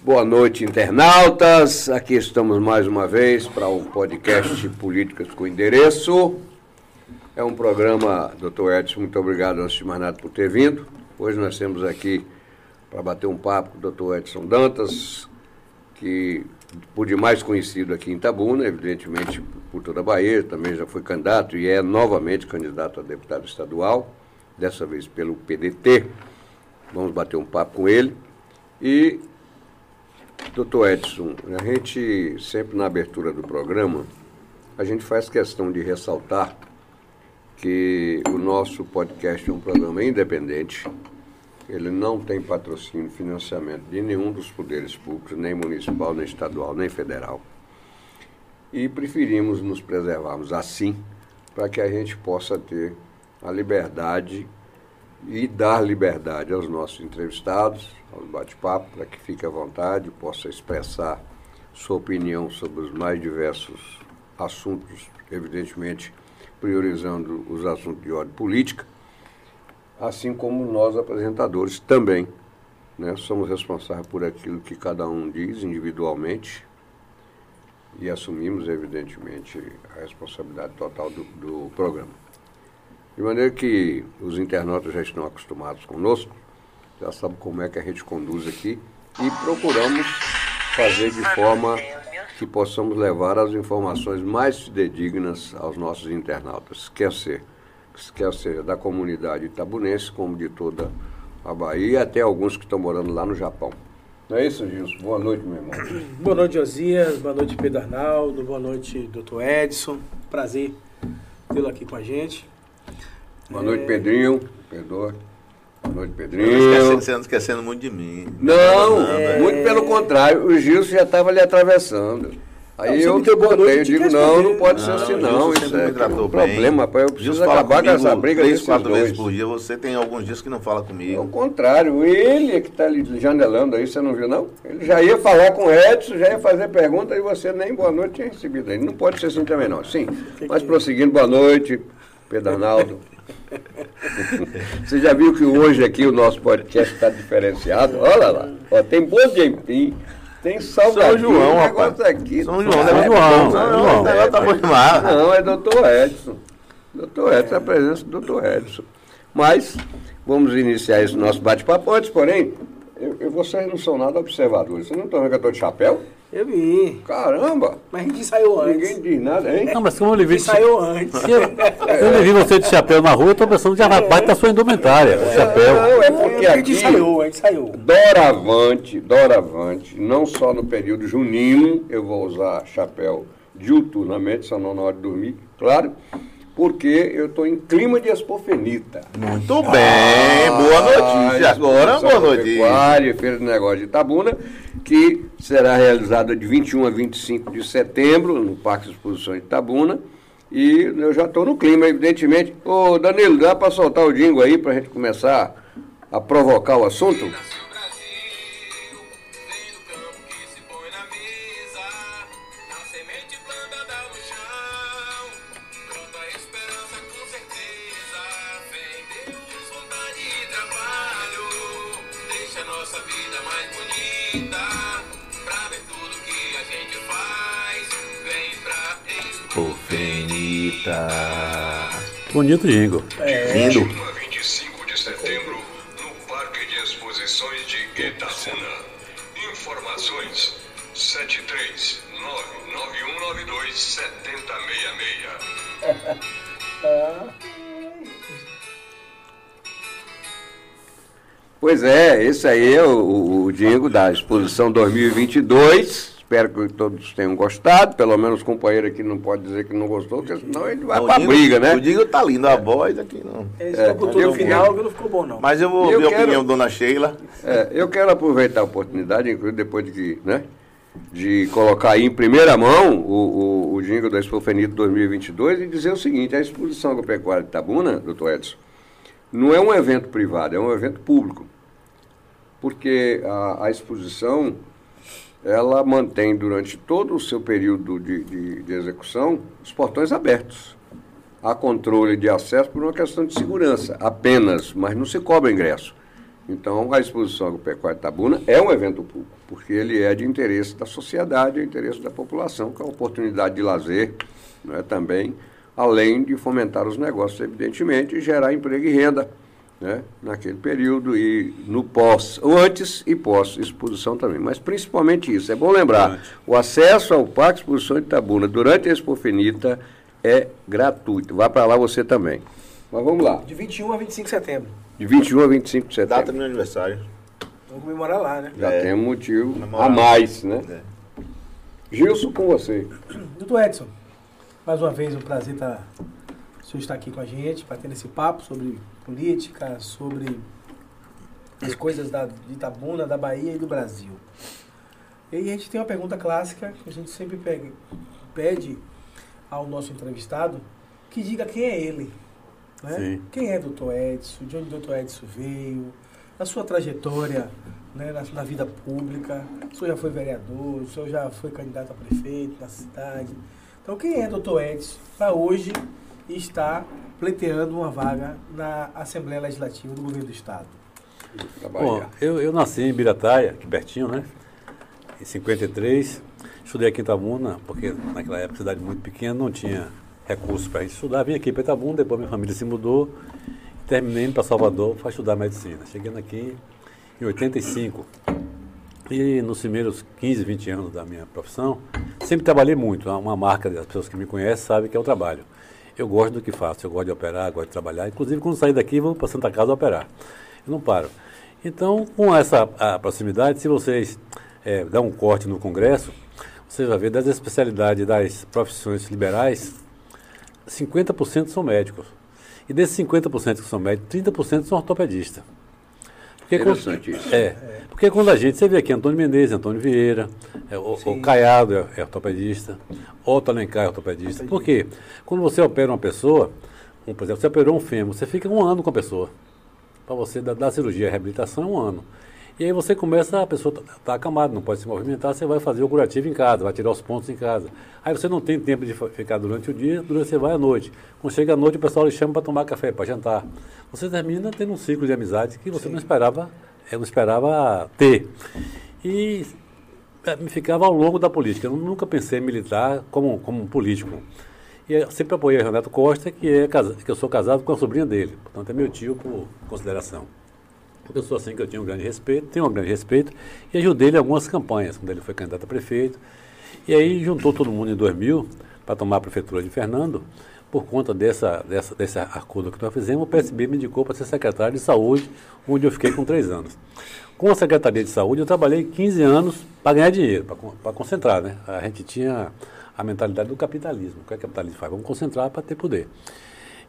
Boa noite, internautas. Aqui estamos mais uma vez para um podcast Políticas com Endereço. É um programa, doutor Edson, muito obrigado, antes de mais nada, por ter vindo. Hoje nós temos aqui para bater um papo com o doutor Edson Dantas, que por demais conhecido aqui em Itabuna, evidentemente por toda a Bahia, também já foi candidato e é novamente candidato a deputado estadual, dessa vez pelo PDT. Vamos bater um papo com ele. E, doutor Edson, a gente sempre na abertura do programa, a gente faz questão de ressaltar que o nosso podcast é um programa independente, ele não tem patrocínio, financiamento de nenhum dos poderes públicos, nem municipal, nem estadual, nem federal. E preferimos nos preservarmos assim, para que a gente possa ter a liberdade e dar liberdade aos nossos entrevistados, aos bate-papo, para que fique à vontade, possa expressar sua opinião sobre os mais diversos assuntos, evidentemente priorizando os assuntos de ordem política assim como nós apresentadores também. Né? Somos responsáveis por aquilo que cada um diz individualmente e assumimos, evidentemente, a responsabilidade total do, do programa. De maneira que os internautas já estão acostumados conosco, já sabem como é que a gente conduz aqui e procuramos fazer de forma que possamos levar as informações mais fidedignas aos nossos internautas, quer ser quer seja da comunidade itabunense, como de toda a Bahia, e até alguns que estão morando lá no Japão. Não é isso, Gilson? Boa noite, meu irmão. Boa noite, Josias. Boa noite, Pedro Arnaldo. Boa noite, doutor Edson. Prazer tê-lo aqui com a gente. Boa noite, é... Pedrinho. Perdoa. Boa noite, Pedrinho. Você não esquecendo muito de mim. Não, é... muito pelo contrário. O Gilson já estava ali atravessando. Aí não, eu que botei, eu digo, não, não pode ser assim não, isso é um problema, rapaz, eu preciso acabar com essa briga três, quatro dois. vezes por dia, você tem alguns dias que não fala comigo. Ao contrário, ele é que está ali janelando aí, você não viu não? Ele já ia falar com o Edson, já ia fazer pergunta e você nem boa noite tinha recebido aí. Não pode ser assim também não. Sim, mas prosseguindo, boa noite, Pedro Arnaldo. você já viu que hoje aqui o nosso podcast está diferenciado? Olha lá, ó, tem bom de empim. Tem salgadinho, São João, negócio aqui. São João, São João. São João, negócio tá bom demais. Não, é doutor Edson. Doutor Edson, a presença do doutor Edson. Mas, vamos iniciar esse nosso bate-papo. Antes, porém, eu, eu, vocês não são nada observadores. Vocês não estão vendo que eu estou de chapéu? Eu vi. Caramba! Mas a gente ensaiou antes. Ninguém diz nada, hein? Não, mas como eu lhe vi... ensaiou antes. Eu, eu lhe vi você de chapéu na rua, eu estou pensando que já bate da sua indumentária, o chapéu. Não, é porque é, aqui... A gente ensaiou, a gente ensaiou. Doravante, doravante, não só no período junino, eu vou usar chapéu diuturnamente, só não na hora de dormir, claro porque eu estou em clima de expofenita. Muito ah, bem, boa notícia. Agora, boa notícia. Feira de Negócio de Itabuna, que será realizada de 21 a 25 de setembro, no Parque de Exposições de Itabuna. E eu já estou no clima, evidentemente. Ô, Danilo, dá para soltar o jingle aí para a gente começar a provocar o assunto? Bonito jingle. É. Lindo. 25 de setembro, no Parque de Exposições de Itabuna. Informações 73991927066. Pois é, esse aí é o, o jingle da exposição 2022 Espero que todos tenham gostado. Pelo menos o companheiro aqui não pode dizer que não gostou, porque senão ele vai para a briga, né? O Digo tá lindo, a voz aqui não. Esse é, no final que não ficou bom, não. Mas eu vou ouvir a opinião da dona Sheila. É, eu quero aproveitar a oportunidade, inclusive depois de que, né? De colocar aí em primeira mão o, o, o jingle da Expo Fenito 2022 e dizer o seguinte: a exposição agropecuária de Tabuna, doutor Edson, não é um evento privado, é um evento público. Porque a, a exposição ela mantém durante todo o seu período de, de, de, execução os portões abertos. Há controle de acesso por uma questão de segurança, apenas, mas não se cobra ingresso. Então, a exposição agropecuária Itabuna é um evento público, porque ele é de interesse da sociedade, é de interesse da população, que é uma oportunidade de lazer né, também, além de fomentar os negócios, evidentemente, e gerar emprego e renda né, naquele período e no pós, ou antes e pós exposição também. Mas principalmente isso, é bom lembrar, o acesso ao Parque Exposição de Itabuna durante a Expofinita é gratuito. Vá para lá você também. Mas vamos lá. De 21 a 25 de setembro. De 21 a 25 de setembro. Data do meu aniversário. Vamos comemorar lá, né? Já É. tem um motivo Namorar. a mais, né? É. Gilson, com você. Doutor Edson, mais uma vez um prazer estar, o senhor estar aqui com a gente, batendo esse papo sobre política, sobre as coisas da, de Itabuna, da Bahia e do Brasil. E a gente tem uma pergunta clássica que a gente sempre pega- pede ao nosso entrevistado que diga quem é ele. Né? Quem é doutor Edson, de onde o doutor Edson veio, a sua trajetória né, na, na vida pública. O senhor já foi vereador, o senhor já foi candidato a prefeito na cidade. Então, quem é doutor Edson para hoje estar pleiteando uma vaga na Assembleia Legislativa do Governo do Estado? Bom, eu, eu nasci em Birataia, aqui pertinho, né? Em 53. Estudei aqui em Itabuna, porque naquela época, cidade muito pequena, não tinha recursos para estudar. Vim aqui para Itabuna, depois minha família se mudou. Terminei indo para Salvador para estudar medicina. Chegando aqui em 85. E nos primeiros 15, 20 anos da minha profissão, sempre trabalhei muito. Uma marca das pessoas que me conhecem sabem que é o trabalho. Eu gosto do que faço, eu gosto de operar, gosto de trabalhar. Inclusive, quando sair daqui, vou para Santa Casa operar. Eu não paro. Então, com essa proximidade, se vocês eh, dão um corte no Congresso, você vai ver das especialidades das profissões liberais, 50% são médicos. E desses 50% que são médicos, 30% são ortopedistas. Porque quando- Interessante isso. É, porque quando a gente, você vê aqui Antônio Menezes, Antônio Vieira, é, o, o Caiado é, é ortopedista, Otto Alencar é ortopedista. Por quê? Quando você opera uma pessoa, um, por exemplo, você operou um fêmur, você fica um ano com a pessoa. Para você dar, dar cirurgia e reabilitação é um ano. E aí você começa, a pessoa está acamada, não pode se movimentar, você vai fazer o curativo em casa, vai tirar os pontos em casa. Aí você não tem tempo de ficar durante o dia, durante você vai à noite. Quando chega à noite, o pessoal lhe chama para tomar café, para jantar. Você termina tendo um ciclo de amizade que você não esperava, eu não esperava ter. E eh, me ficava ao longo da política. Eu nunca pensei em militar como, como um político. E eu sempre apoiei o Renato Costa, que, é, que eu sou casado com a sobrinha dele. Portanto, é meu tio por consideração. Uma pessoa assim que eu tinha um grande respeito, tenho um grande respeito, e ajudei ele em algumas campanhas, quando ele foi candidato a prefeito. E aí juntou todo mundo em 2000 para tomar a prefeitura de Fernando. Por conta dessa, dessa, desse acordo que nós fizemos, o PSB me indicou para ser secretário de saúde, onde eu fiquei com três anos. Com a Secretaria de Saúde, eu trabalhei 15 anos para ganhar dinheiro, para concentrar. Né? A gente tinha a mentalidade do capitalismo. O que é capitalismo faz? Vamos concentrar para ter poder.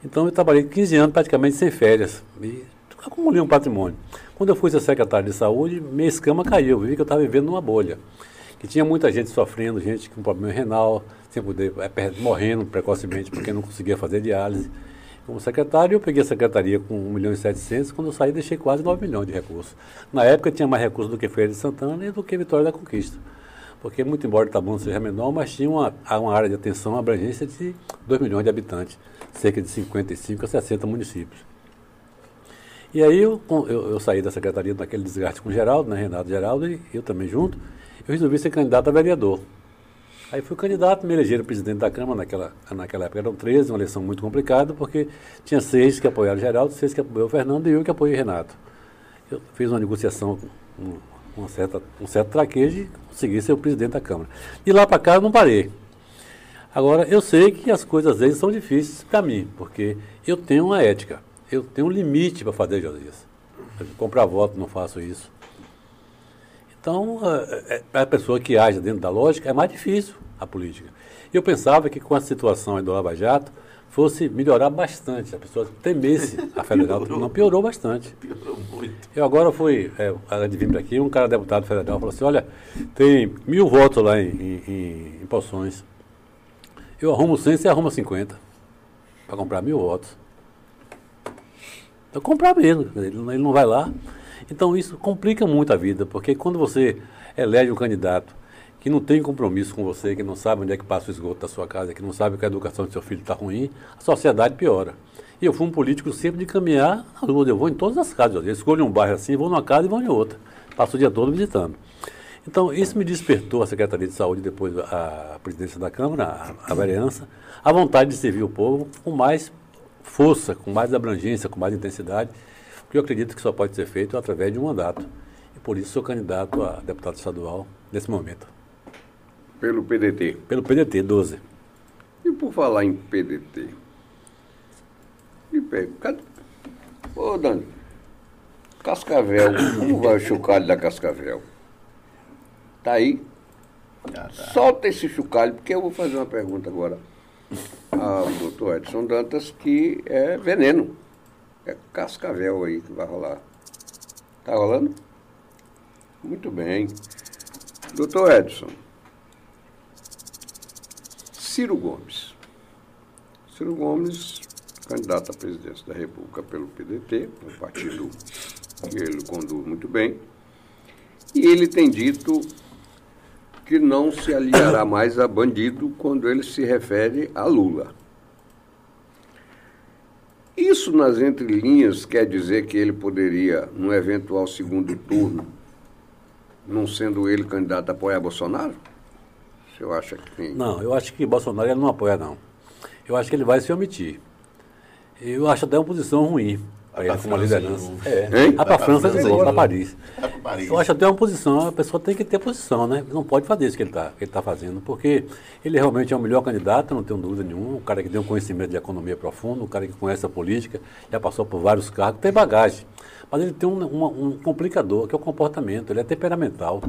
Então eu trabalhei 15 anos praticamente sem férias e acumulei um patrimônio. Quando eu fui ser secretário de saúde, minha escama caiu, eu vi que eu estava vivendo numa bolha. Que tinha muita gente sofrendo, gente com problema renal, sem poder, é, morrendo precocemente porque não conseguia fazer diálise. Como secretário, eu peguei a secretaria com 1 milhão e 700, quando eu saí deixei quase 9 milhões de recursos. Na época tinha mais recursos do que Feira de Santana e do que Vitória da Conquista. Porque, muito embora Itabuna seja menor, mas tinha uma, uma área de atenção, uma abrangência de 2 milhões de habitantes, cerca de 55 a 60 municípios. E aí eu, eu, eu saí da secretaria naquele desgaste com o Geraldo, né, Renato Geraldo, e eu também junto, eu resolvi ser candidato a vereador. Aí fui candidato, me elegeram presidente da Câmara, naquela, naquela época eram 13, uma eleição muito complicada, porque tinha seis que apoiaram o Geraldo, seis que apoiaram o Fernando e eu que apoiei o Renato. Eu fiz uma negociação com uma certa, um certo traquejo e consegui ser o presidente da Câmara. De lá para cá eu não parei. Agora, eu sei que as coisas às vezes são difíceis para mim, porque eu tenho uma ética, eu tenho um limite para fazer, Josias. Comprar voto, não faço isso. Então, para a pessoa que age dentro da lógica, é mais difícil a política. Eu pensava que com a situação do Lava Jato, fosse melhorar bastante, a pessoa temesse a federal, não piorou bastante. Piorou muito. Eu agora fui, é, vir para aqui, um cara deputado federal falou assim, olha, tem mil votos lá em, em, em Poções. Eu arrumo 100, você arruma 50. Para comprar mil votos. Eu comprar mesmo, ele, não- ele não vai lá. Então isso complica muito a vida, porque quando você elege um candidato que não tem compromisso com você, que não sabe onde é que passa o esgoto da sua casa, que não sabe que a educação do seu filho está ruim, a sociedade piora. E eu fui um político sempre de caminhar na rua, eu vou em todas as casas. Eu escolho um bairro assim, vou numa casa e vou em outra. Passo o dia todo visitando. Então, isso me despertou a Secretaria de Saúde, depois a presidência da Câmara, a, a vereança, a vontade de servir o povo com mais força, com mais abrangência, com mais intensidade, porque eu acredito que só pode ser feito através de um mandato. E por isso sou candidato a deputado estadual nesse momento. Pelo PDT? Pelo PDT, 12. E por falar em PDT, e pega, cadê? Ô, Dani, Cascavel, como vai o chocalho da Cascavel? Tá aí? tá. Solta esse chocalho, porque eu vou fazer uma pergunta agora ao doutor Edson Dantas, que é veneno. É Cascavel aí que vai rolar. Tá rolando? Muito bem. Doutor Edson, Ciro Gomes. Ciro Gomes candidato à presidência da República pelo PDT, um partido que ele conduz muito bem, e ele tem dito que não se aliará mais a bandido quando ele se refere a Lula. Isso, nas entrelinhas, quer dizer que ele poderia, num eventual segundo turno, não sendo ele candidato apoiar Bolsonaro? Senhor acha que tem? Não, eu acho que Bolsonaro ele não apoia, não. Eu acho que ele vai se omitir. Eu acho até uma posição ruim para ele como liderança. É. Vai para a França, dizer, para Paris. Paris. Eu acho até uma posição, a pessoa tem que ter posição, né? Não pode fazer isso que ele está tá fazendo, porque ele realmente é o melhor candidato, não tenho dúvida nenhuma. Um cara que tem um conhecimento de economia profundo, um cara que conhece a política, já passou por vários cargos, tem bagagem. Mas ele tem um, um, um complicador, que é o comportamento, ele é temperamental.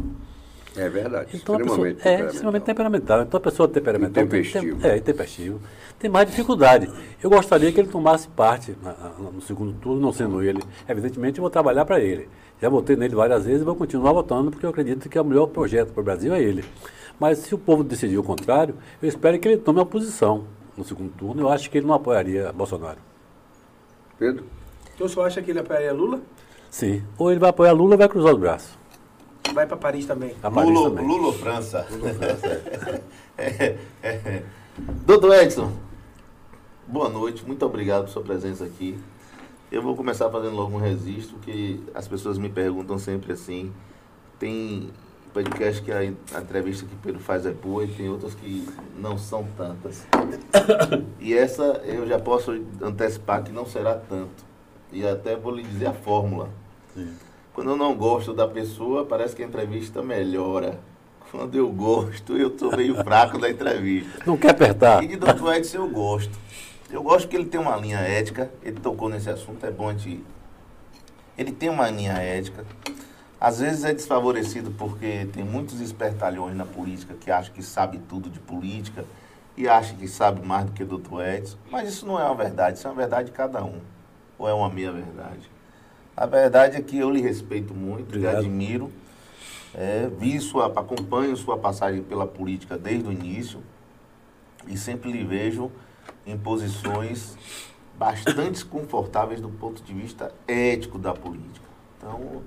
É verdade. Então, extremamente pessoa, É, extremamente temperamental. Então a pessoa temperamental. Intempestivo. Tem, é, intempestivo. Tem mais dificuldade. Eu gostaria que ele tomasse parte na, na, no segundo turno, não sendo ele. Evidentemente, eu vou trabalhar para ele. Já votei nele várias vezes e vou continuar votando, porque eu acredito que é o melhor projeto para o Brasil é ele. Mas se o povo decidir o contrário, eu espero que ele tome a posição no segundo turno. Eu acho que ele não apoiaria Bolsonaro. Pedro? Então o senhor acha que ele apoiaria Lula? Sim. Ou ele vai apoiar Lula ou vai cruzar os braços. Vai para Paris também. A Paris Lulo, também. Lulo França. Lulo França. é, é, é. Doutor Edson, boa noite, muito obrigado por sua presença aqui. Eu vou começar fazendo logo um registro, que as pessoas me perguntam sempre assim. Tem podcast que a, a entrevista que Pedro faz é boa e tem outras que não são tantas. E essa eu já posso antecipar que não será tanto. E até vou lhe dizer a fórmula. Sim. Quando eu não gosto da pessoa, parece que a entrevista melhora. Quando eu gosto, eu estou meio fraco da entrevista. Não quer apertar? E de Dr. Edson eu gosto. Eu gosto que ele tem uma linha ética, ele tocou nesse assunto, é bom a gente... Ele tem uma linha ética. Às vezes é desfavorecido porque tem muitos espertalhões na política que acham que sabe tudo de política e acham que sabe mais do que o Dr. Edson. Mas isso não é uma verdade, isso é uma verdade de cada um. Ou é uma meia verdade. A verdade é que eu lhe respeito muito, Obrigado. lhe admiro. É, vi sua, acompanho sua passagem pela política desde o início e sempre lhe vejo em posições bastante confortáveis do ponto de vista ético da política. Então,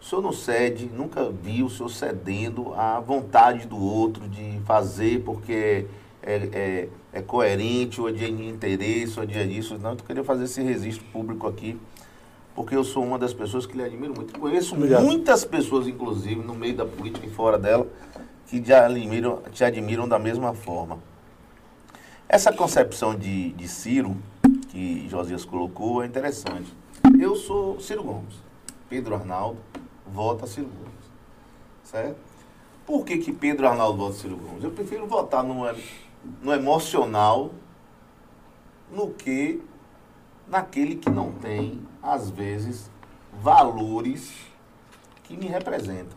o senhor não cede, nunca vi o senhor cedendo à vontade do outro de fazer porque é, é, é coerente, ou é de interesse, ou de isso. Não, eu queria fazer esse registro público aqui porque eu sou uma das pessoas que lhe admiro muito. Conheço Obrigado. muitas pessoas, inclusive, no meio da política e fora dela, que te admiram, te admiram da mesma forma. Essa concepção de, de Ciro, que Josias colocou, é interessante. Eu sou Ciro Gomes. Pedro Arnaldo vota Ciro Gomes. Certo? Por que, que Pedro Arnaldo vota Ciro Gomes? Eu prefiro votar no, no emocional no que naquele que não tem, às vezes, valores que me representam.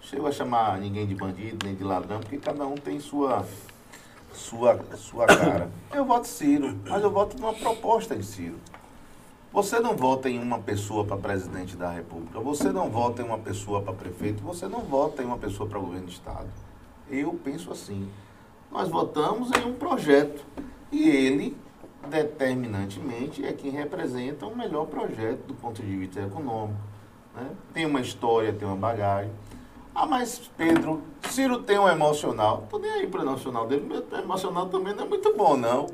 Chego a chamar ninguém de bandido, nem de ladrão, porque cada um tem sua, sua, sua cara. Eu voto Ciro, mas eu voto numa proposta em Ciro. Você não vota em uma pessoa para presidente da República, você não vota em uma pessoa para prefeito, você não vota em uma pessoa para governo do Estado. Eu penso assim. Nós votamos em um projeto e ele determinantemente é quem representa o melhor projeto do ponto de vista econômico. Né? Tem uma história, tem uma bagagem. Ah, mas Pedro, Ciro tem um emocional. Tô nem aí pro emocional dele, meu emocional também não é muito bom, não.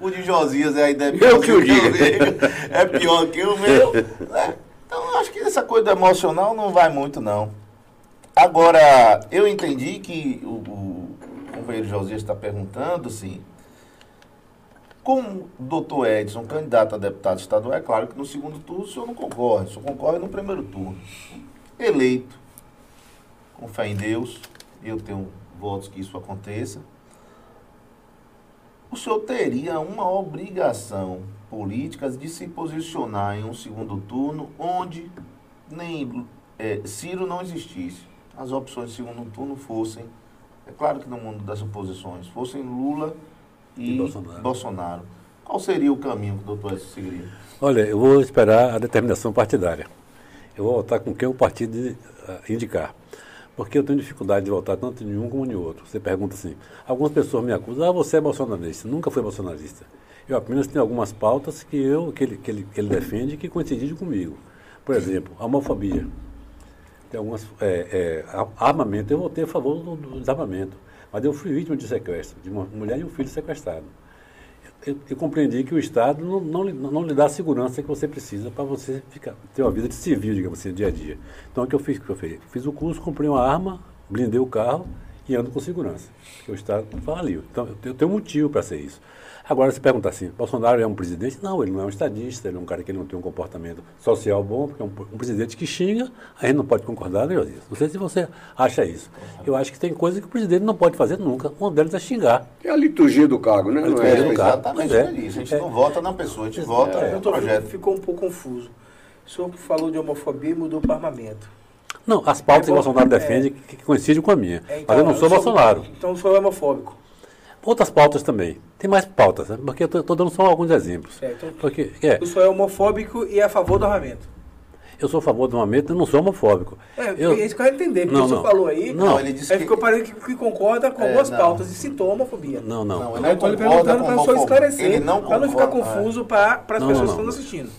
O de Josias é ainda é pior que o meu. É pior que o meu. né? Então, acho que essa coisa do emocional não vai muito, não. Agora, eu entendi que o, o companheiro Josias está perguntando, assim, como o doutor Edson, candidato a deputado estadual, é claro que no segundo turno o senhor não concorre, o senhor concorre no primeiro turno. Eleito, com fé em Deus, eu tenho votos que isso aconteça. O senhor teria uma obrigação política de se posicionar em um segundo turno onde nem eh, Ciro não existisse. As opções de segundo turno fossem, é claro que no mundo das oposições, fossem Lula e, E Bolsonaro. Bolsonaro. Qual seria o caminho que o doutor seguiria? Olha, eu vou esperar a determinação partidária. Eu vou votar com quem o partido eh, indicar. Porque eu tenho dificuldade de votar tanto em um como em outro. Você pergunta assim, algumas pessoas me acusam, ah, você é bolsonarista. Nunca fui bolsonarista. Eu apenas tenho algumas pautas que, eu, que, ele, que, ele, que ele defende que coincidem comigo. Por exemplo, a homofobia. Tem algumas. É, é, armamento, eu votei a favor do, do desarmamento. Mas eu fui vítima de sequestro, de uma mulher e um filho sequestrado. Eu, eu compreendi que o Estado não, não, não lhe dá a segurança que você precisa para você ficar, ter uma vida de civil, digamos assim, dia a dia. Então, o que eu fiz? Que eu fiz? Fiz o curso, comprei uma arma, blindei o carro e ando com segurança. O Estado faliu. Então, eu tenho motivo para ser isso. Agora, se perguntar assim, Bolsonaro é um presidente? Não, ele não é um estadista, ele é um cara que não tem um comportamento social bom, porque é um, um presidente que xinga, a gente não pode concordar, né, Josias? Não sei se você acha isso. Eu acho que tem coisas que o presidente não pode fazer nunca. Uma delas é xingar. É a liturgia do cargo, né? Não liturgia é? do cargo. Exatamente é. é isso. A gente não vota na pessoa, a gente vota É, no eu projeto. ficou um pouco confuso. O senhor falou de homofobia e mudou para armamento. Não, as pautas É que Bolsonaro é. defende que, coincidem com a minha. É, Mas eu não sou Bolsonaro. Então o senhor é homofóbico. Outras pautas também. Tem mais pautas, né? porque eu estou dando só alguns exemplos. Certo. Porque, é, O senhor é homofóbico e é a favor do armamento. eu sou a favor do armamento, eu não sou homofóbico. É, eu, é isso que eu quero entender. Porque Não, o senhor não. falou aí, Não, ele disse aí que- ficou parecendo que, que concorda com É, algumas não. pautas e citou a homofobia. não, não. Não, Eu ele estou lhe concorda perguntando para o senhor homofobia. esclarecer, Ele não para não ficar concorda, é. confuso para as Não, pessoas não, que não. estão assistindo.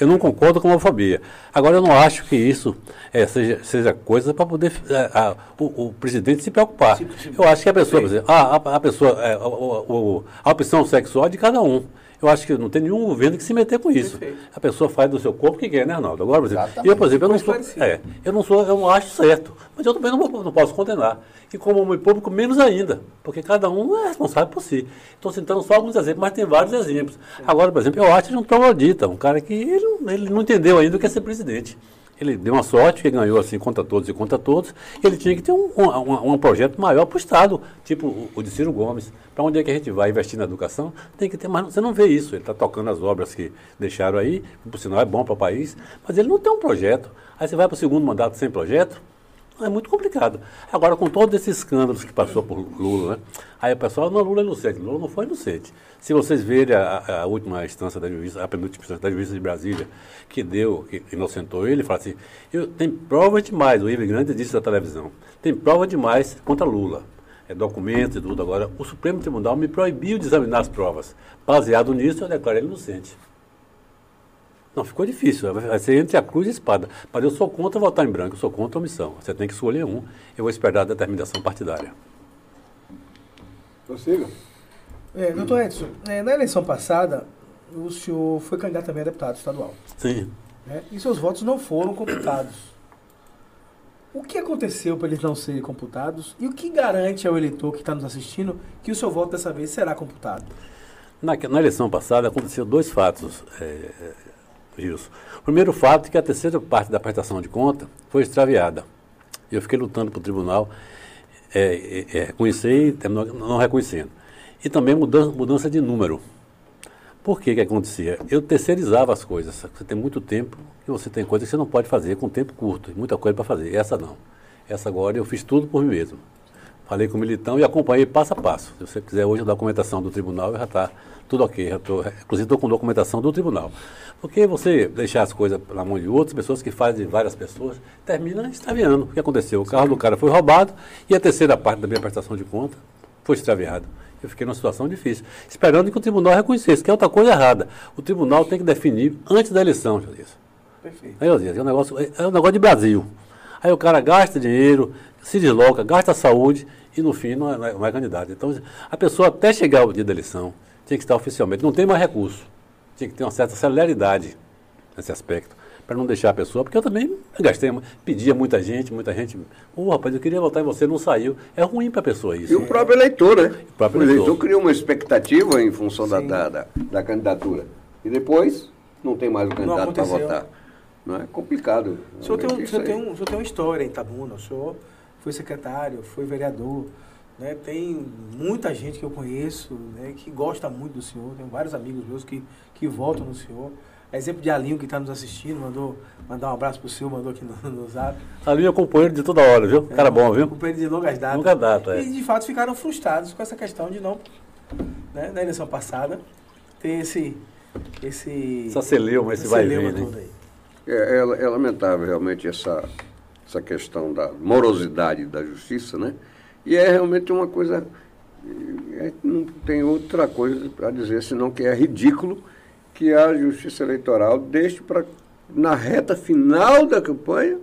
Eu não concordo com a homofobia. Agora, eu não acho que isso é, seja, seja coisa para poder é, a- o, o presidente se preocupar. Se- se- eu acho que a pessoa, por exemplo, a, a, a pessoa, é, o- o- o- a opção sexual é de cada um. Eu acho que não tem nenhum governo que se meter com isso. Perfeito. A pessoa faz do seu corpo o que quer, né, Arnaldo? Agora, por exemplo, eu, por exemplo, eu não, sou, é, eu não sou, eu não acho certo. Mas eu também não, não posso condenar. E como homem público, menos ainda. Porque cada um é responsável por si. Estou citando só alguns exemplos, mas tem vários exemplos. Agora, por exemplo, eu acho ele um troglodita, um cara que ele, ele não entendeu ainda o que é ser presidente. Ele deu uma sorte, que ganhou assim contra todos e contra todos. Ele tinha que ter um, um, um- projeto maior para o Estado, tipo o, o de Ciro Gomes. Para onde é que a gente vai investir na educação? Tem que ter, mas você não vê isso. Ele está tocando as obras que deixaram aí, por sinal é bom para o país, mas ele não tem um projeto. Aí você vai para o segundo mandato sem projeto, é muito complicado. Agora, com todos esses escândalos que passou por Lula, né? Aí o pessoal, não, Lula é inocente. Lula não foi inocente. Se vocês verem a, a última instância da juíza, a penúltima instância da juíza de Brasília, que deu, que inocentou ele, fala assim, eu, tem prova demais, o Ivo Grande disse na televisão, tem prova demais contra Lula. É documentos e tudo. Agora, o Supremo Tribunal me proibiu de examinar as provas. Baseado nisso, eu declaro ele inocente. Não, ficou difícil. Vai ser entre a cruz e a espada. Mas eu sou contra votar em branco, eu sou contra a omissão. Você tem que escolher um. Eu vou esperar a determinação partidária. Prossiga. É, doutor Edson, é, na eleição passada, o senhor foi candidato também a deputado estadual. Sim. né? E seus votos não foram computados. O que aconteceu para eles não serem computados? E o que garante ao eleitor que está nos assistindo que o seu voto dessa vez será computado? Na, na eleição passada aconteceu dois fatos, é, O primeiro fato é que a terceira parte da prestação de conta foi extraviada. Eu fiquei lutando para o tribunal é, é, é, reconhecer e terminou não reconhecendo. E também mudança, mudança de número. Por que que acontecia? Eu terceirizava as coisas. Você tem muito tempo e você tem coisas que você não pode fazer com tempo curto, muita coisa para fazer. Essa não. Essa agora eu fiz tudo por mim mesmo. Falei com o militão e acompanhei passo a passo. Se você quiser hoje a documentação do tribunal, já está tudo ok. Já tô, inclusive estou com documentação do tribunal. Porque você deixar as coisas na mão de outras pessoas que fazem várias pessoas, termina extraviando. O que aconteceu? O carro do cara foi roubado e a terceira parte da minha prestação de conta foi extraviado. Eu fiquei numa situação difícil, esperando que o tribunal reconhecesse, que é outra coisa errada. O tribunal tem que definir antes da eleição, Josias. Perfeito. Aí, Josias, é um negócio, é um negócio de Brasil. Aí o cara gasta dinheiro, se desloca, gasta saúde e no fim não é, não é candidato. Então a pessoa até chegar o dia da eleição tinha que estar oficialmente, não tem mais recurso. Tinha que ter uma certa celeridade nesse aspecto para não deixar a pessoa, porque eu também gastei, pedia muita gente, muita gente, ô oh, rapaz, eu queria votar em você, não saiu. É ruim para a pessoa isso. E o próprio eleitor, né? O próprio o eleitor, eleitor. cria uma expectativa em função da, da, da, da candidatura. E depois não tem mais o candidato para votar. Não é complicado. O senhor, tem, um- o, senhor tem um, o senhor tem uma história em Itabuna, o senhor foi secretário, foi vereador, né? tem muita gente que eu conheço né, que gosta muito do senhor, tenho vários amigos meus que, que votam no senhor. Exemplo de Alinho que está nos assistindo, mandou mandar um abraço pro senhor, mandou aqui no, no zap. Ali é companheiro de toda hora, viu? Cara bom, viu? Companheiro de longas datas. Longa data, é. E de fato ficaram frustrados com essa questão de não, né, na eleição passada, ter esse. Esse, Essa celeuma, esse vai e vem, né? todo aí. É, é- é lamentável realmente essa, essa questão da morosidade da justiça, né? E é realmente uma coisa. é, não tem outra coisa para dizer senão que é ridículo que a justiça eleitoral deixe para, na reta final da campanha,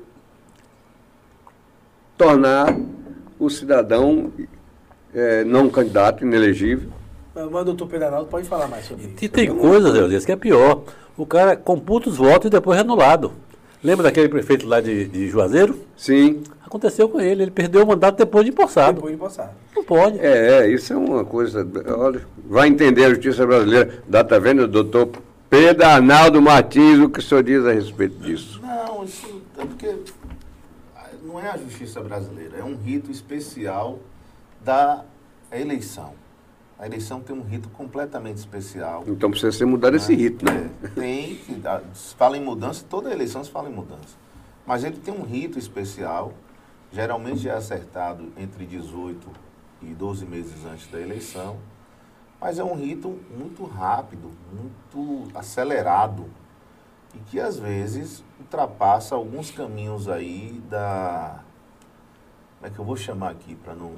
tornar o cidadão é, não candidato, inelegível. Mas o doutor Pedro Arnaldo pode falar mais sobre isso. E tem coisas, Eudes, que é pior. O cara computa os votos e depois é anulado. Lembra daquele prefeito lá de, de Juazeiro? Sim, Aconteceu com ele, ele perdeu o mandato depois de empossado. Depois de empossado. Não pode. É, é, isso é uma coisa. Olha, vai entender a justiça brasileira. Dá, tá vendo, doutor Pedro Arnaldo Martins, o que o senhor diz a respeito disso? Não, isso é porque não é a justiça brasileira, é um rito especial da eleição. A eleição tem um rito completamente especial. Então precisa ser mudado esse rito, né? É, tem, se fala em mudança, toda eleição se fala em mudança. Mas ele tem um rito especial, geralmente é acertado entre 18 e 12 meses antes da eleição, mas é um rito muito rápido, muito acelerado e que às vezes ultrapassa alguns caminhos aí da. Como é que eu vou chamar aqui para não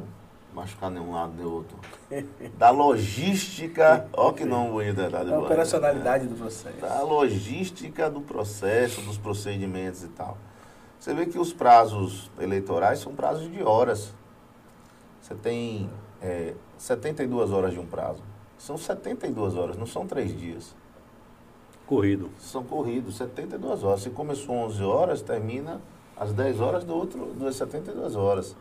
machucar nenhum lado nem outro? Da logística. Ó, que não bonito é A operacionalidade do processo. da logística do processo, dos procedimentos e tal. Você vê que os prazos eleitorais são prazos de horas. Você tem é, 72 horas de um prazo. São 72 horas, não são três dias. Corrido. São corridos, 72 horas. Se começou 11 horas, termina às 10 horas do outro, das 72 horas.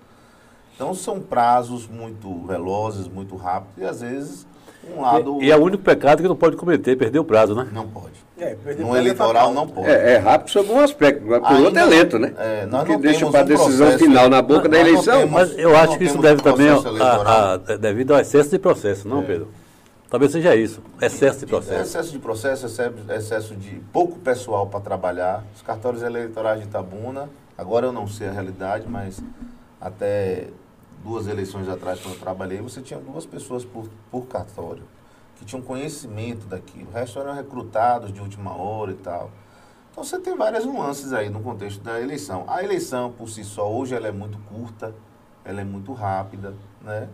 Então são prazos muito velozes, muito rápidos e às vezes um lado E, e é o único pecado que não pode cometer, perder o prazo, né? não pode. É, No é eleitoral não pode. É, é rápido sob um aspecto, mas por outro é lento, né? é, nós Porque não deixa temos para a um decisão processo- final na boca da nós não eleição. temos- Mas eu acho que isso deve um também processo a- eleitoral. a- devido ao excesso de processo, não, É. Pedro? Talvez seja isso, excesso de processo. excesso de processo, excesso- excesso de pouco pessoal para trabalhar. Os cartórios eleitorais de Itabuna, agora eu não sei a realidade, mas até duas eleições atrás, quando eu trabalhei, você tinha duas pessoas por, por cartório que tinham conhecimento daquilo. O resto eram recrutados de última hora e tal. Então você tem várias nuances aí no contexto da eleição. A eleição por si só, hoje ela é muito curta, ela é muito rápida, né?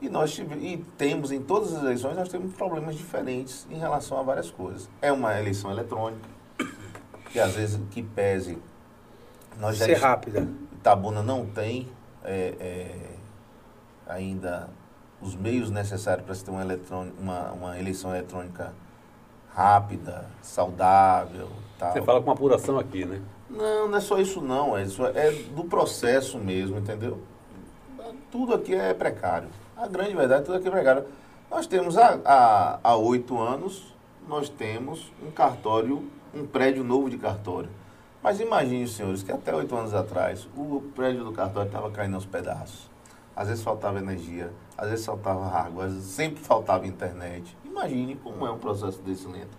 E nós tive, e temos em todas as eleições nós temos problemas diferentes em relação a várias coisas. É uma eleição eletrônica que às vezes que pese nós já Ser rápida. Itabuna não tem é, é, ainda os meios necessários para se ter uma, uma, uma eleição eletrônica rápida, saudável, tal. Você fala com uma apuração aqui, né? Não, não é só isso não, é, isso é do processo mesmo, entendeu? Tudo aqui é precário. A grande verdade, tudo aqui é precário. Nós temos há oito anos, nós temos um cartório, um prédio novo de cartório. Mas imagine, senhores, que até oito anos atrás, o prédio do cartório estava caindo aos pedaços. Às vezes faltava energia, às vezes faltava água, às vezes sempre faltava internet. Imagine como é um processo desse lento.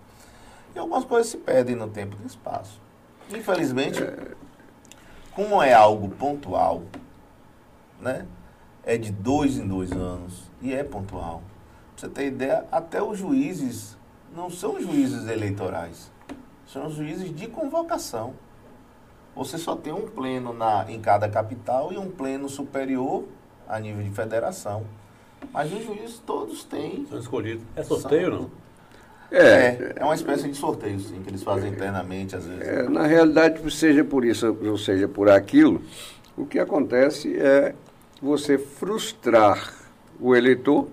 E algumas coisas se perdem no tempo e no espaço. Infelizmente, como é algo pontual, né? É de dois em dois anos e é pontual. Pra você ter ideia, até os juízes não são juízes eleitorais, são juízes de convocação. Você só tem um pleno na, em cada capital e um pleno superior a nível de federação. Mas os juízes todos têm São escolhidos. É sorteio, não? É, É, é uma espécie de sorteio, sim, que eles fazem internamente, às vezes. é, na realidade, seja por isso ou seja por aquilo, o que acontece é você frustrar o eleitor,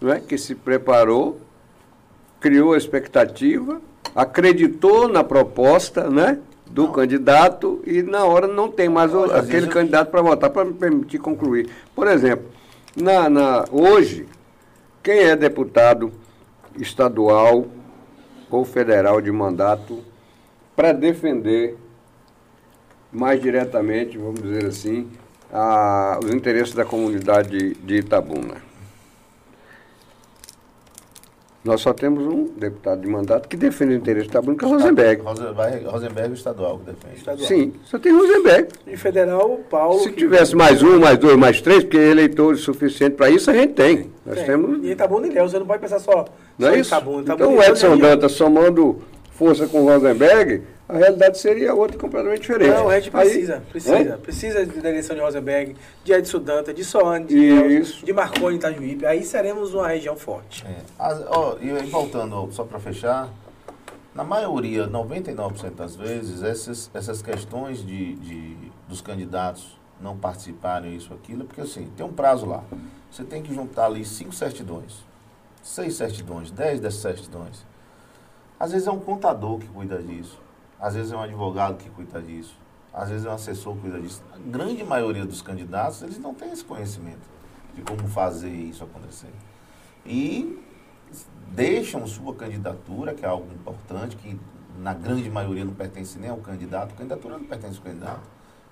não é, que se preparou, criou a expectativa, acreditou na proposta, né? Do candidato e na hora não tem mais o- aquele candidato para votar para me permitir concluir. Por exemplo, na, na- hoje, quem é deputado estadual ou federal de mandato para defender mais diretamente, vamos dizer assim, a- os interesses da comunidade de Itabuna. Nós só temos um deputado de mandato que defende o interesse de Itabuna, que é o Rosenberg. Rosenberg, Rosenberg é o estadual que defende. Estadual. Sim, só tem Rosenberg. E federal, Paulo. Se que- tivesse mais um, mais dois, mais três, porque eleitores suficientes para isso a gente tem. Nós Tem. temos. E Itabuna e Ilhéus, você não pode pensar só, Não só é em isso? Itabuna. Itabuna Então o Edson é. Dantas somando força com o Rosenberg, a realidade seria outra completamente diferente. Não, a gente Aí- precisa, precisa, precisa da eleição de Rosenberg, de Edson Danta, de Soane, de. Ilhéus, de Marconi Itajuípe. Aí seremos uma região forte. É. As- ó, e aí, voltando, só para fechar, na maioria, 99% das vezes, essas, essas questões de, de- dos candidatos não participarem, isso, aquilo, porque assim, tem um prazo lá. Você tem que juntar ali cinco certidões, seis certidões, dez dessas certidões. Às vezes é um contador que cuida disso, às vezes é um advogado que cuida disso, às vezes é um assessor que cuida disso. A grande maioria dos candidatos, eles não têm esse conhecimento de como fazer isso acontecer. E deixam sua candidatura, que é algo importante, que na grande maioria não pertence nem ao candidato. A candidatura não pertence ao candidato.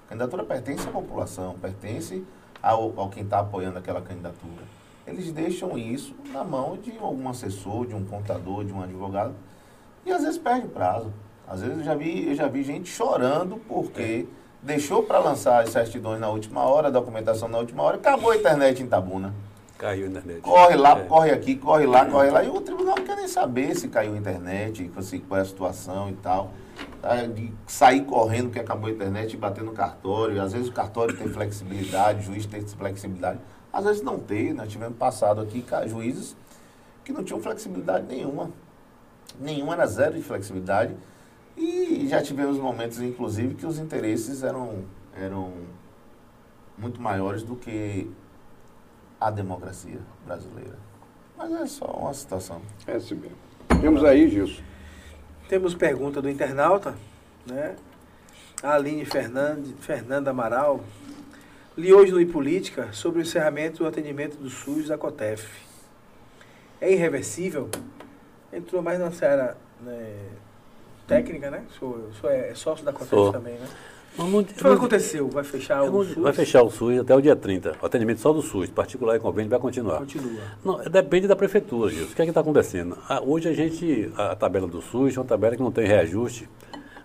A candidatura pertence à população, pertence ao, ao quem está apoiando aquela candidatura. Eles deixam isso na mão de algum assessor, de um contador, de um advogado, e às vezes perde prazo. Às vezes eu já vi, eu já vi gente chorando porque deixou para lançar as certidões na última hora, a documentação na última hora, acabou a internet em Tabuna. Caiu a internet. Corre lá, É. corre aqui, corre lá, corre lá. E o tribunal não quer nem saber se caiu a internet, assim, qual é a situação e tal. Tá? De sair correndo que acabou a internet e bater no cartório. Às vezes o cartório tem flexibilidade, o juiz tem flexibilidade. Às vezes não tem. Nós tivemos passado aqui juízes que não tinham flexibilidade nenhuma. Nenhuma era zero de flexibilidade. E já tivemos momentos, inclusive, que os interesses eram, eram muito maiores do que a democracia brasileira. Mas é só uma situação. É assim mesmo. Temos aí, Gilson. Temos pergunta do internauta, né? A Aline Fernandes, Fernanda Amaral. Li hoje no iPolítica sobre o encerramento do atendimento do SUS da COTEF. É irreversível? Entrou mais na seara né, técnica, né? O senhor, o senhor é sócio da COTEF Sou. também, né? O que aconteceu? Vai fechar o SUS? vai fechar o SUS até o dia 30. O atendimento só do SUS, particular e convênio, vai continuar. Continua. Não, depende da prefeitura, Gilson. O que é que está acontecendo? Ah, hoje a gente, a, a tabela do SUS é uma tabela que não tem reajuste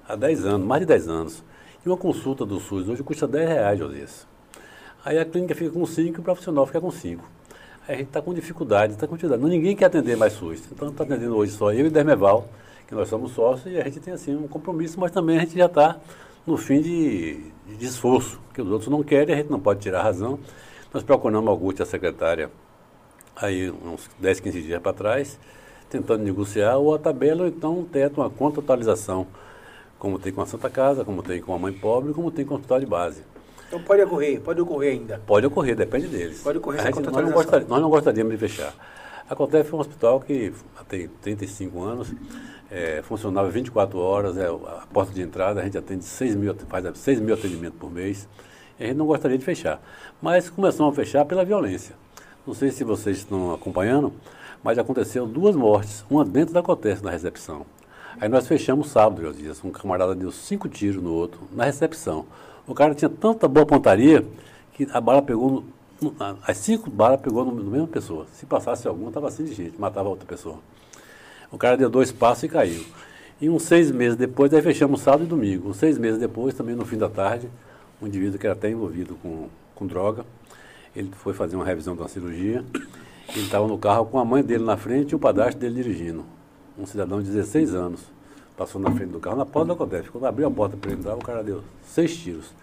há 10 anos, mais de 10 anos. E uma consulta do SUS hoje custa 10 reais, Josias. Aí a clínica fica com 5 e o profissional fica com 5. Aí a gente está com dificuldade, está com dificuldade. Não, ninguém quer atender mais SUS. Então está atendendo hoje só eu e Dermeval, que nós somos sócios, e a gente tem assim um compromisso, mas também a gente já está no fim de, de esforço, que os outros não querem, a gente não pode tirar a razão. Nós procuramos a Augusta, a secretária, aí uns 10, 15 dias para trás, tentando negociar ou a tabela ou então um teto, uma contratualização, como tem com a Santa Casa, como tem com a Mãe Pobre, como tem com o Hospital de Base. Então pode ocorrer, pode ocorrer ainda. Pode ocorrer, depende deles. Pode ocorrer essa gente- nós, não gostaríamos, nós não gostaríamos de fechar. A Cotef é um hospital que tem 35 anos, é, funcionava 24 horas, é, a porta de entrada, a gente atende 6 mil, faz 6 mil atendimentos por mês, e a gente não gostaria de fechar. Mas começamos a fechar pela violência. Não sei se vocês estão acompanhando, mas aconteceu duas mortes, uma dentro da Cotef, na recepção. Aí nós fechamos sábado, Josias. Um camarada deu cinco tiros no outro, na recepção. O cara tinha tanta boa pontaria que a bala pegou. No, as cinco balas pegou no, no mesma pessoa. Se passasse alguma, estava assim de gente, matava outra pessoa. O cara deu dois passos e caiu. E uns seis meses depois, aí fechamos sábado e domingo. Uns seis meses depois, também no fim da tarde, um indivíduo que era até envolvido com, com droga, ele foi fazer uma revisão de uma cirurgia. Ele estava no carro com a mãe dele na frente e o padrasto dele dirigindo. Um cidadão de 16 anos. Passou na frente do carro, na porta da Codef. Quando abriu a porta para ele entrar, o cara deu seis tiros.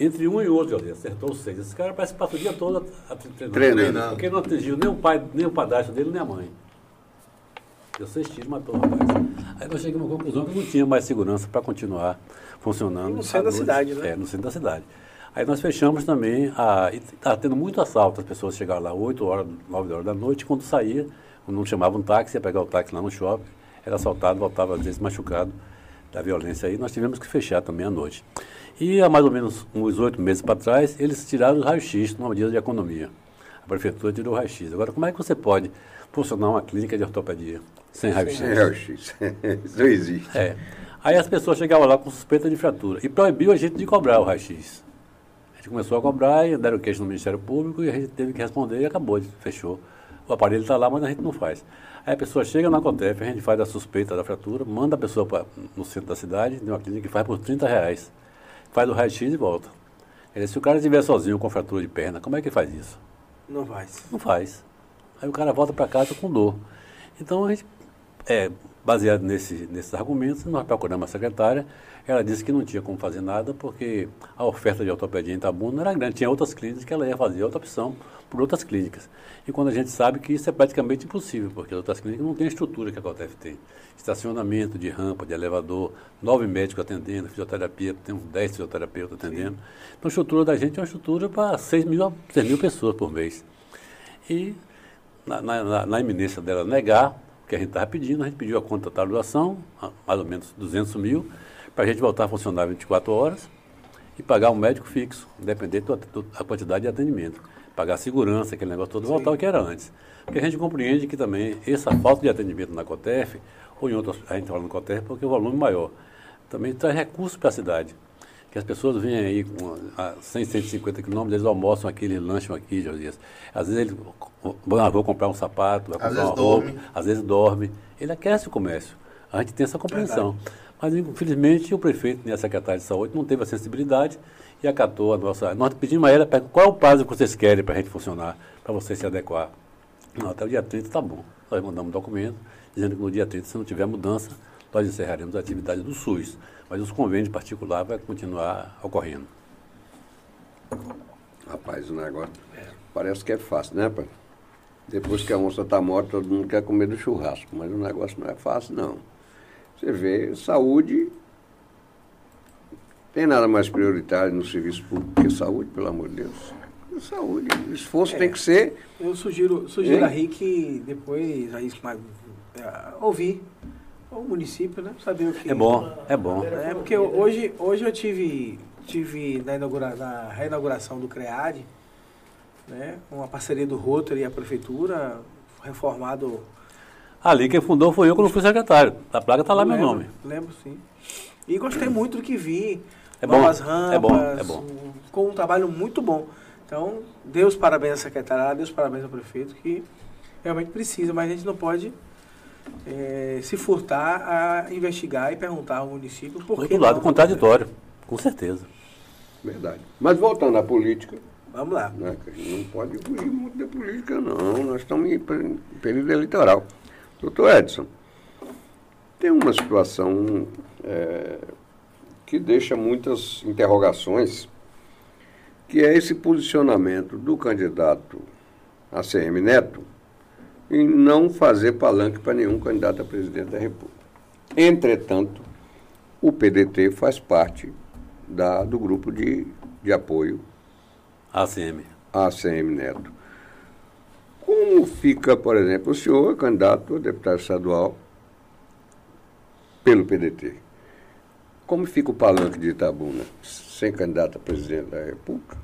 Entre um e outro, ali, acertou os seis. Esse cara parece que passa o dia todo treinando. Treinando. Porque não atingiu nem o pai, nem o padrasto dele, nem a mãe. Deu seis tiros, matou o rapaz. Aí nós chegamos à conclusão que não tinha mais segurança para continuar funcionando. No centro da cidade, né? É, no centro da cidade. Aí nós fechamos também, a, e estava tendo muito assalto, as pessoas chegavam lá 8 horas, 9 horas da noite, quando saía, quando não chamava um táxi, ia pegar o táxi lá no shopping, era assaltado, voltava às vezes machucado da violência aí, nós tivemos que fechar também à noite. E há mais ou menos uns oito meses para trás, eles tiraram o raio-x numa medida de economia. A prefeitura tirou o raio-x. Agora, como é que você pode funcionar uma clínica de ortopedia sem raio-x? Sem raio-x. Isso não existe. É. Aí as pessoas chegavam lá com suspeita de fratura e proibiu a gente de cobrar o raio-x. A gente começou a cobrar e deram queixa no Ministério Público e a gente teve que responder e acabou, fechou. O aparelho está lá, mas a gente não faz. Aí a pessoa chega na COTEF, a gente faz a suspeita da fratura, manda a pessoa pra, no centro da cidade, de uma clínica que faz por 30 reais. Faz o raio-x e volta. Dizer, se o cara estiver sozinho com fratura de perna, como é que faz isso? Não faz. Não faz. Aí o cara volta para casa com dor. Então a gente, é, baseado nesse, nesses argumentos, nós procuramos a secretária. Ela disse que não tinha como fazer nada porque a oferta de ortopedia em Itabuna era grande. Tinha outras clínicas que ela ia fazer outra opção por outras clínicas. E quando a gente sabe que isso é praticamente impossível, porque as outras clínicas não têm a estrutura que a COTEF tem. Estacionamento de rampa, de elevador, nove médicos atendendo, fisioterapia, tem uns dez fisioterapeutas atendendo. Então a estrutura da gente é uma estrutura para 6 mil, 6 mil pessoas por mês. E na, na, na iminência dela negar que a gente estava pedindo, a gente pediu a doação, mais ou menos 200 mil, para a gente voltar a funcionar 24 horas e pagar um médico fixo, independente da quantidade de atendimento. Pagar segurança, aquele negócio todo, voltar ao que era antes. Porque a gente compreende que também essa falta de atendimento na COTEF, ou em outras, a gente fala no COTEF porque o volume é maior, também traz recursos para a cidade. Que as pessoas vêm aí com a 100, 150 quilômetros, eles almoçam aqui, eles lancham aqui, Josias. Às vezes ele ah, vou comprar um sapato, vai comprar uma roupa, dorme. às vezes dorme. Ele aquece o comércio. A gente tem essa compreensão. Verdade. Mas, infelizmente, o prefeito e a secretária de saúde não teve a sensibilidade e acatou a nossa. Nós pedimos a ela qual é o prazo que vocês querem para a gente funcionar, para você se adequar. Não, até o dia 30 está bom. Nós mandamos um documento dizendo que no dia 30, se não tiver mudança, nós encerraremos a atividade do SUS. Mas os convênios particulares vão continuar ocorrendo. Rapaz, o negócio parece que é fácil, né, pai? Depois que a onça está morta, todo mundo quer comer do churrasco, mas o negócio não é fácil, não. Você vê, saúde. Tem nada mais prioritário no serviço público que saúde, pelo amor de Deus. Saúde. O esforço é, tem que ser. Eu sugiro, sugiro a RIC depois a RIC, é, ouvir o município, né? Saber o que. É bom, é bom. É porque hoje, hoje eu tive, tive na, inaugura, na reinauguração do CREAD, né? Uma parceria do Rotary e a prefeitura, reformado Ali quem fundou foi eu quando fui secretário. A placa está lá meu nome. Lembro, sim. E gostei muito do que vi. É bom, rampas, é bom, é bom. com um trabalho muito bom. Então, Deus parabéns à secretária, Deus parabéns ao prefeito, que realmente precisa, mas a gente não pode é, se furtar a investigar e perguntar ao município por que. Do lado contraditório, com certeza. Verdade. Mas voltando à política. Vamos lá. Né, não pode fugir muito da política, não. Nós estamos em período eleitoral. Doutor Edson, tem uma situação é, que deixa muitas interrogações, que é esse posicionamento do candidato ACM Neto em não fazer palanque para nenhum candidato a presidente da República. Entretanto, o PDT faz parte da, do grupo de, de apoio ACM. ACM Neto. Como fica, por exemplo, o senhor é candidato a deputado estadual pelo PDT? Como fica o palanque de Itabuna, sem candidato a presidente da República?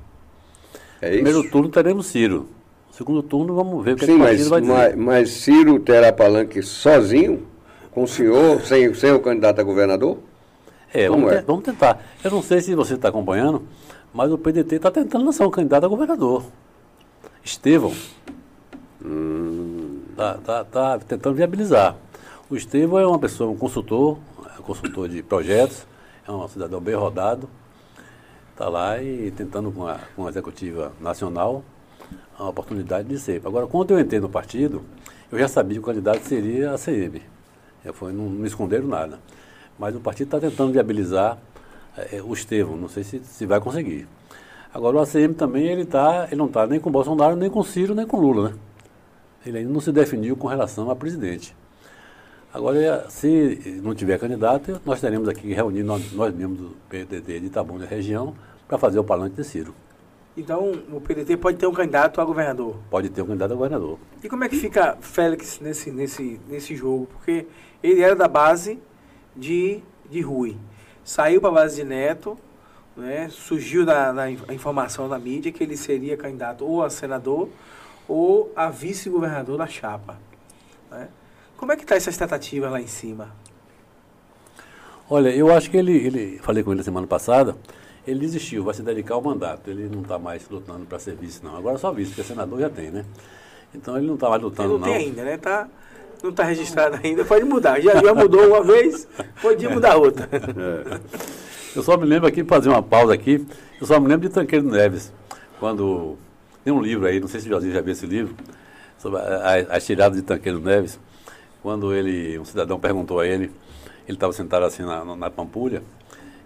É Primeiro isso? turno teremos Ciro. Segundo turno, vamos ver o que, Sim, é que o mas, vai dizer. Mas, mas Ciro terá palanque sozinho, com o senhor, sem, sem o candidato a governador? É, vamos, é? vamos tentar. Eu não sei se você está acompanhando, mas o PDT está tentando lançar um candidato a governador. Estevão, Está tá, tá tentando viabilizar. O Estevão é uma pessoa, um consultor, é consultor de projetos, é um cidadão bem rodado, está lá e tentando com a, com a executiva nacional a oportunidade de ser. Agora, quando eu entrei no partido, eu já sabia que o candidato seria a CM. Foi, não, não esconderam nada. Mas o partido está tentando viabilizar é, o Estevão, não sei se, se vai conseguir. Agora o ACM também ele tá, ele não está nem com Bolsonaro, nem com Ciro, nem com Lula, né? Ele ainda não se definiu com relação a presidente. Agora, se não tiver candidato, nós teremos aqui reunindo nós, nós mesmos do PDT de Itabuna região para fazer o palanque de Ciro. Então, o PDT pode ter um candidato a governador. Pode ter um candidato a governador. E como é que fica Félix nesse, nesse, nesse jogo? Porque ele era da base de, de Rui. Saiu para a base de Neto, né? surgiu da, da in- a informação da mídia que ele seria candidato ou a senador ou a vice-governador da chapa. né? Como é que está essa expectativa lá em cima? Olha, eu acho que ele, ele, falei com ele semana passada, ele desistiu, vai se dedicar ao mandato. Ele não está mais lutando para ser vice, não. Agora só vice, porque senador já tem, né? Então ele não está mais Ele lutando, não tem ainda, né? Tá, não está registrado ainda, pode mudar. Já, já mudou uma vez, pode mudar outra. Eu só me lembro aqui, fazer uma pausa aqui, eu só me lembro de Tanqueiro Neves, quando tem um livro aí, não sei se o Josinho já viu esse livro, sobre as tiradas de Tanqueiro Neves, quando ele, um cidadão perguntou a ele, ele estava sentado assim na- na Pampulha,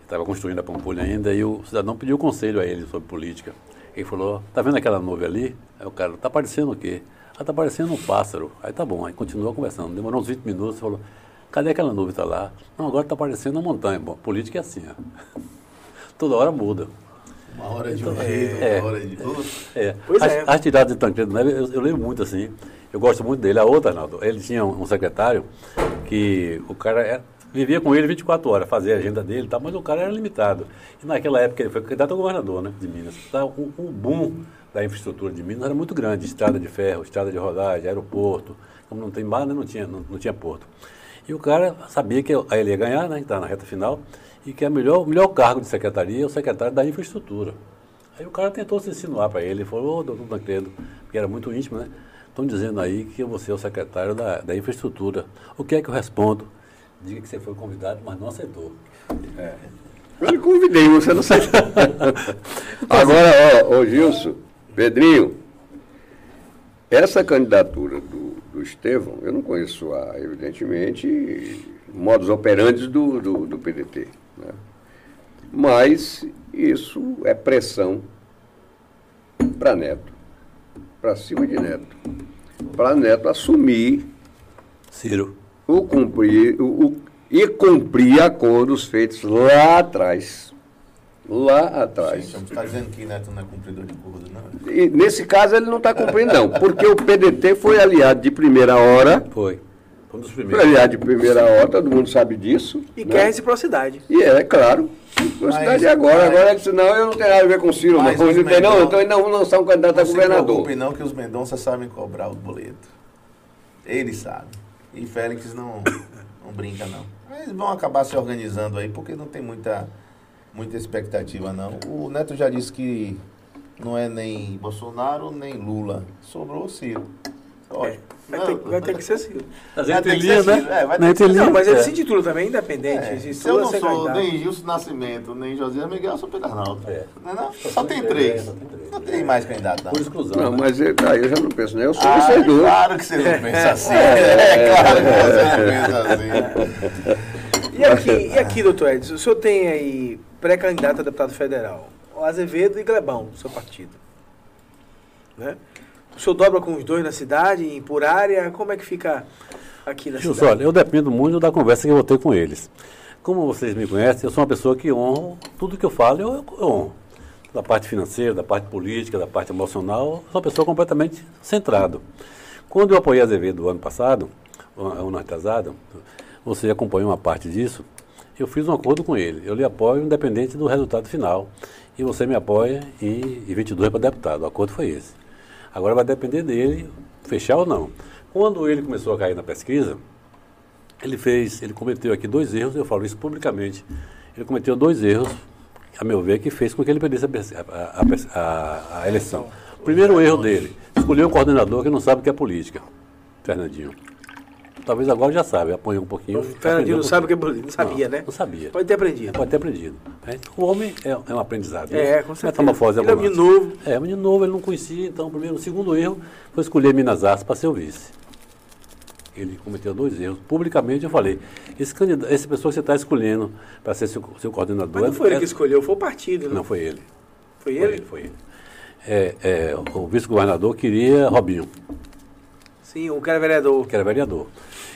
estava construindo a Pampulha ainda, e o cidadão pediu conselho a ele sobre política. Ele falou, tá vendo aquela nuvem ali? Aí o cara, tá parecendo o quê? Ah, tá parecendo um pássaro. Aí tá bom, aí continuou conversando. Demorou uns 20 minutos, falou, cadê aquela nuvem que tá lá? Não, agora tá parecendo uma montanha. Bom, política é assim, ó. Toda hora muda. Uma hora de um Então, jeito, é. uma hora de outro. É. Pois as, é. as tiradas de Tancredo Neves, eu, eu lembro muito assim. Eu gosto muito dele. A outra, Arnaldo, ele tinha um, um secretário que o cara era- vivia com ele 24 horas, fazia a agenda dele e tal, mas o cara era limitado. E naquela época ele foi candidato a governador né, de Minas. Tá, o, o boom da infraestrutura de Minas era muito grande. Estrada de ferro, estrada de rodagem, aeroporto. Como não tem mar, né, não, tinha, não, não tinha porto. E o cara sabia que ele ia ganhar, né, que está na reta final, e que a melhor, o melhor cargo de secretaria é o secretário da infraestrutura. Aí o cara tentou se insinuar para ele, falou, ô doutor Tancredo, que era muito íntimo, né? Estão dizendo aí que você é o secretário da, da infraestrutura. O que é que eu respondo? Diga que você foi convidado, mas não aceitou. Eu lhe convidei, você não sabe. Agora, ó, ô Gilson, Pedrinho, essa candidatura do, do Estevão, eu não conheço, a, evidentemente, modus operandi do, do, do PDT. Né? Mas isso é pressão para Neto, para cima de Neto, para Neto assumir Ciro. O cumprir, o, o- e cumprir acordos feitos lá atrás. Lá atrás. Gente, você está dizendo que Neto não é cumpridor de acordo, não? E nesse caso ele não está cumprindo, não, porque o PDT foi aliado de primeira hora, Foi. Foi um dos foi primeiros. aliado de primeira hora, todo mundo sabe disso. E né? quer reciprocidade. E é, claro. Velocidade agora, mas- agora ele disse, não, eu não tenho nada a ver com o Ciro, não. Mas Não os tem, não, então ele não vou lançar um candidato Não a se governador. preocupe não que os Mendonça sabem cobrar o boleto. Eles sabem. E Félix não, não brinca não. Eles vão acabar se organizando aí porque não tem muita, muita expectativa não. O Neto já disse que não é nem Bolsonaro nem Lula. Sobrou o Ciro. Lógico. Vai ter, vai ter que ser Ciro. Nas Vai ter que entrelinhas, ser né? É, vai ter que ser entrelinha, Não, mas ele é. se intitula também independente. É, Se eu não sou nem Gilson Nascimento, nem José Miguel, eu sou Pedro Arnaldo. É. Não é não? Só Só tem três, três. só tem três. Não tem mais candidato não. Por exclusão. Não, né? mas ele, aí eu já não penso, nem eu sou Ah, vocês dois. claro que você não pensa assim. É, claro que você não pensa assim. E aqui, e aqui, doutor Edson, o senhor tem aí pré-candidato a deputado federal, o Azevedo e Glebão, do seu partido. Né? O senhor dobra com os dois na cidade, em- por área, como é que fica aqui na cidade? olha, eu dependo muito da conversa que eu vou ter com eles. Como vocês me conhecem, eu sou uma pessoa que honro tudo que eu falo, eu, eu honro. Da parte financeira, da parte política, da parte emocional, sou uma pessoa completamente centrado. Quando eu apoiei Azevedo ano passado, ano atrasado, você acompanhou uma parte disso, eu fiz um acordo com ele. Eu lhe apoio independente do resultado final. E você me apoia em, em 22 para deputado. O acordo foi esse. Agora vai depender dele fechar ou não. Quando ele começou a cair na pesquisa, ele fez, ele cometeu aqui dois erros, eu falo isso publicamente. Ele cometeu dois erros, a meu ver, que fez com que ele perdesse a, a- a- a- eleição. Primeiro erro dele, escolheu um coordenador que não sabe o que é política, Fernandinho. Talvez agora já sabe, apanhou um pouquinho. O Fernandinho não sabe o que é política, não sabia, Não, né? não sabia. Pode ter aprendido. Pode ter aprendido. né? O homem é, é um aprendizado. né? É, com certeza. Metamorfose Ele é um novo. É, um menino novo, ele não conhecia, então o primeiro, o segundo erro foi escolher Minas Artes para ser o vice. Ele cometeu dois erros. Publicamente eu falei, esse candidato, essa pessoa que você está escolhendo para ser seu, seu coordenador... Mas não é- foi ele é- que escolheu, foi o partido, né? Não, foi ele. Foi Foi ele? ele, foi ele. É, é, o vice-governador queria Robinho, Sim, o cara é vereador. que era vereador.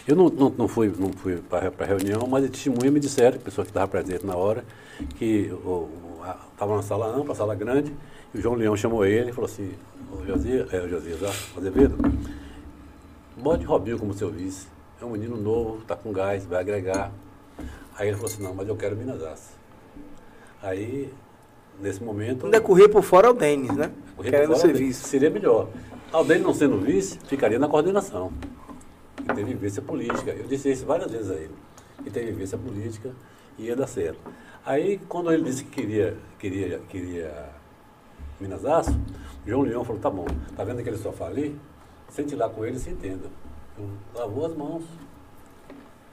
Eu não, não, não fui, não fui para a reunião, mas testemunha me disseram, pessoa que estava presente na hora, que estava na sala ampla, sala grande, e o João Leão chamou ele e falou assim, o Josias, é, o Josias o Azevedo, bote Robinho como seu vice. É um menino novo, está com gás, vai agregar. Aí ele falou assim, não, mas eu quero Minas Aço. Aí, nesse momento. Ainda correr por fora o Denis, né? Correr Querendo ser vice. Seria melhor. Aldenis não sendo vice, ficaria na coordenação. E teve vivência política. Eu disse isso várias vezes a ele. E teve vivência política e ia dar certo. Aí, quando ele disse que queria, queria, queria Minas Aço, João Leão falou, tá bom, tá vendo aquele sofá ali? Sente lá com ele e se entenda. Lavou as mãos.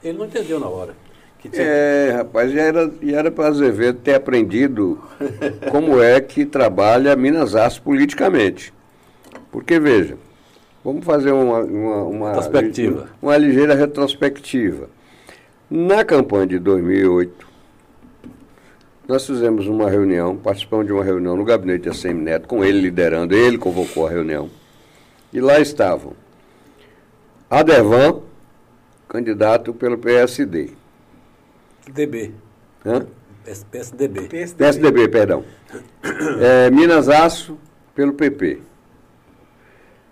Ele não entendeu na hora. Tinha... É, rapaz, já era, já era para Azevedo ter aprendido como é que trabalha Minas Aço politicamente. Porque, veja, vamos fazer uma, uma, uma, retrospectiva. uma ligeira retrospectiva. Na campanha de 2008, nós fizemos uma reunião, participamos de uma reunião no gabinete de ACM Neto, com ele liderando, ele convocou a reunião. E lá estavam Adevan, candidato pelo PSD. DB. Hã? PSDB. PSDB, PSDB perdão. É, Minas Aço, pelo PP.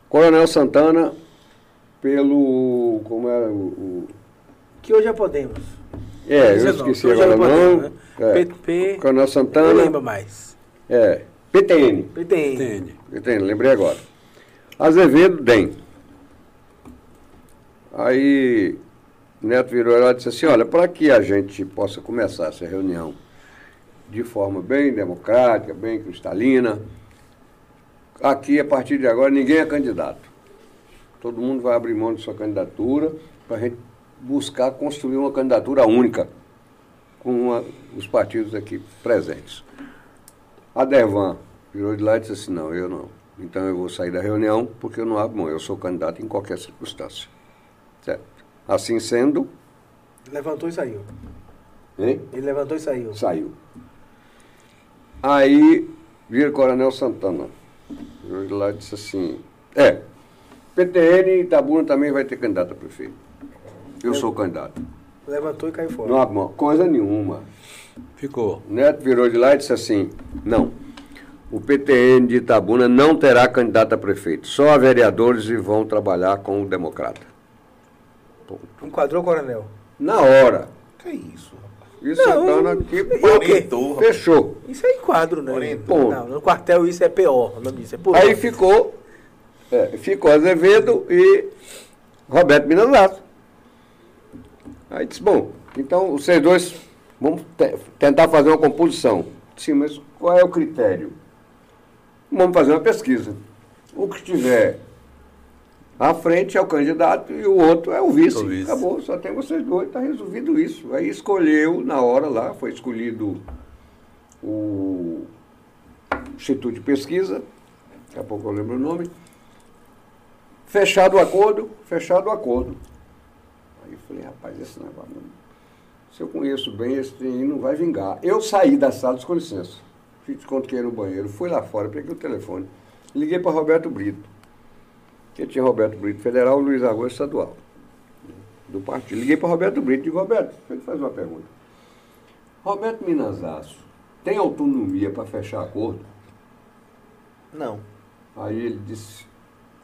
Coronel Santana, pelo. Como era o. o... Que hoje é Podemos. É, eu esqueci não, agora o nome. Né? É. PP. Coronel Santana. Não lembro mais. É. PTN. PTN. PTN, lembrei agora. Azevedo, DEM. Aí Neto virou lá e disse assim, olha, para que a gente possa começar essa reunião de forma bem democrática, bem cristalina, aqui, a partir de agora, ninguém é candidato. Todo mundo vai abrir mão de sua candidatura para a gente buscar construir uma candidatura única com uma, os partidos aqui presentes. A Devan virou de lá e disse assim, não, eu não. Então eu vou sair da reunião porque eu não abro mão, eu sou candidato em qualquer circunstância. Certo? Assim sendo... Levantou e saiu. Hein? Ele levantou e saiu. Saiu. Aí, vira Coronel Santana de lá disse assim, é, PTN Itabuna também vai ter candidato a prefeito. Eu sou candidato. Levantou e caiu fora. Não, coisa nenhuma. Ficou. Neto virou de lá e disse assim, não, o PTN de Itabuna não terá candidato a prefeito. Só a vereadores e vão trabalhar com o democrata. Ponto. Enquadrou, coronel? Na hora. Que isso? Isso não, Santana aqui orientou. Fechou. Isso é enquadro, né? Orientou. Não, no quartel isso é pior. O nome disso é por Aí ficou, é, ficou Azevedo e Roberto Minanato. Aí disse, bom, então vocês dois vamos tentar fazer uma composição. Sim, mas qual é o critério? Vamos fazer uma pesquisa. O que tiver à frente é o candidato e o outro é o vice. O vice. Acabou, só tem vocês dois, está resolvido isso. Aí escolheu, na hora lá, foi escolhido o Instituto de Pesquisa, daqui a pouco eu lembro o nome. Fechado o acordo, fechado o acordo. Aí eu falei, rapaz, esse negócio, se eu conheço bem, esse trem não vai vingar. Eu saí da sala, com licença, fiz conta que ia no banheiro, fui lá fora, peguei o telefone, liguei para Roberto Brito que tinha Roberto Brito Federal e Luiz Arroz Estadual, do partido. Liguei para Roberto Brito e digo, Roberto, deixa eu fazer uma pergunta. Roberto Minasasso tem autonomia para fechar acordo? Não. Aí ele disse,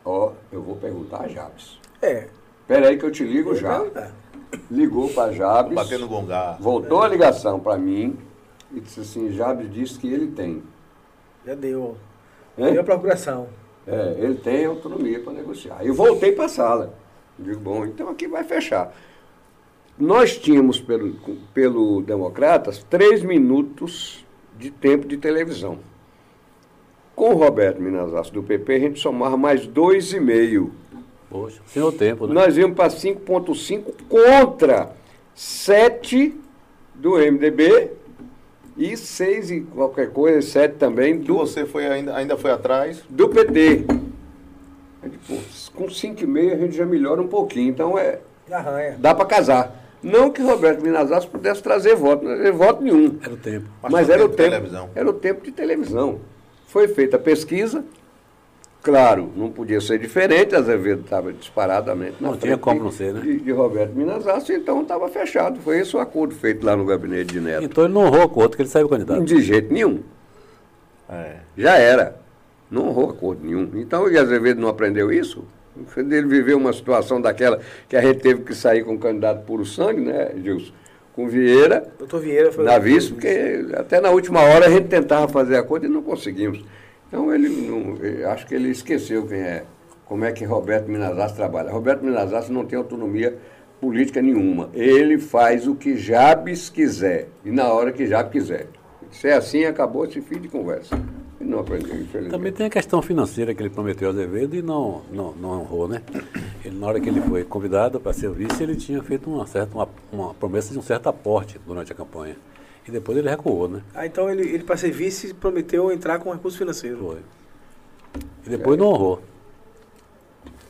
ó, oh, eu vou perguntar a Jabes. É. Espera aí que eu te ligo já. Ligou para Jabes. Batendo gongá. Voltou é. a ligação para mim e disse assim, Jabes disse que ele tem. Já deu. Deu a procuração. É, ele tem autonomia para negociar. Eu voltei para a sala. Digo, bom, então aqui vai fechar. Nós tínhamos, pelo, pelo Democratas, três minutos de tempo de televisão. Com o Roberto Minasas do PP, a gente somava mais dois e meio. Poxa, o tempo, né? Nós íamos para 5,5 contra 7 do MDB e seis e qualquer coisa, sete também. Do, você foi ainda, ainda foi atrás? Do PT. com cinco e meio a gente já melhora um pouquinho. Então é. Arranha. Dá para casar. Não que Roberto Minasas pudesse trazer voto, não era voto nenhum. Era o tempo. Mas, Mas era o tempo. Televisão. Era o tempo de televisão. Foi feita a pesquisa, Claro, não podia ser diferente, Azevedo estava disparadamente na Não tinha como não ser, né? De, de Roberto Minazassi, então estava fechado. Foi esse o acordo feito lá no gabinete de Neto. Então ele não honrou o acordo que ele saiu candidato. De jeito nenhum. É. Já era. Não honrou acordo nenhum. Então o Azevedo não aprendeu isso? Ele viveu uma situação daquela que a gente teve que sair com um candidato puro sangue, né, Gilson? Com Vieira, Doutor Vieira foi. na vice, porque até na última hora a gente tentava fazer acordo e não conseguimos. Então ele não, eu acho que ele esqueceu quem é, como é que Roberto Minazassi trabalha. Roberto Minazassi não tem autonomia política nenhuma. Ele faz o que Jabes quiser e na hora que Jabes quiser. Se é assim, acabou esse fim de conversa. Ele não aprendeu, infelizmente. Também tem a questão financeira que ele prometeu a Azevedo e não, não, não honrou, né? Ele, na hora que ele foi convidado para ser vice, ele tinha feito uma, certa, uma, uma promessa de um certo aporte durante a campanha. E depois ele recuou, né? Ah, então ele, ele para ser vice, prometeu entrar com recurso financeiro. Foi. E depois não honrou.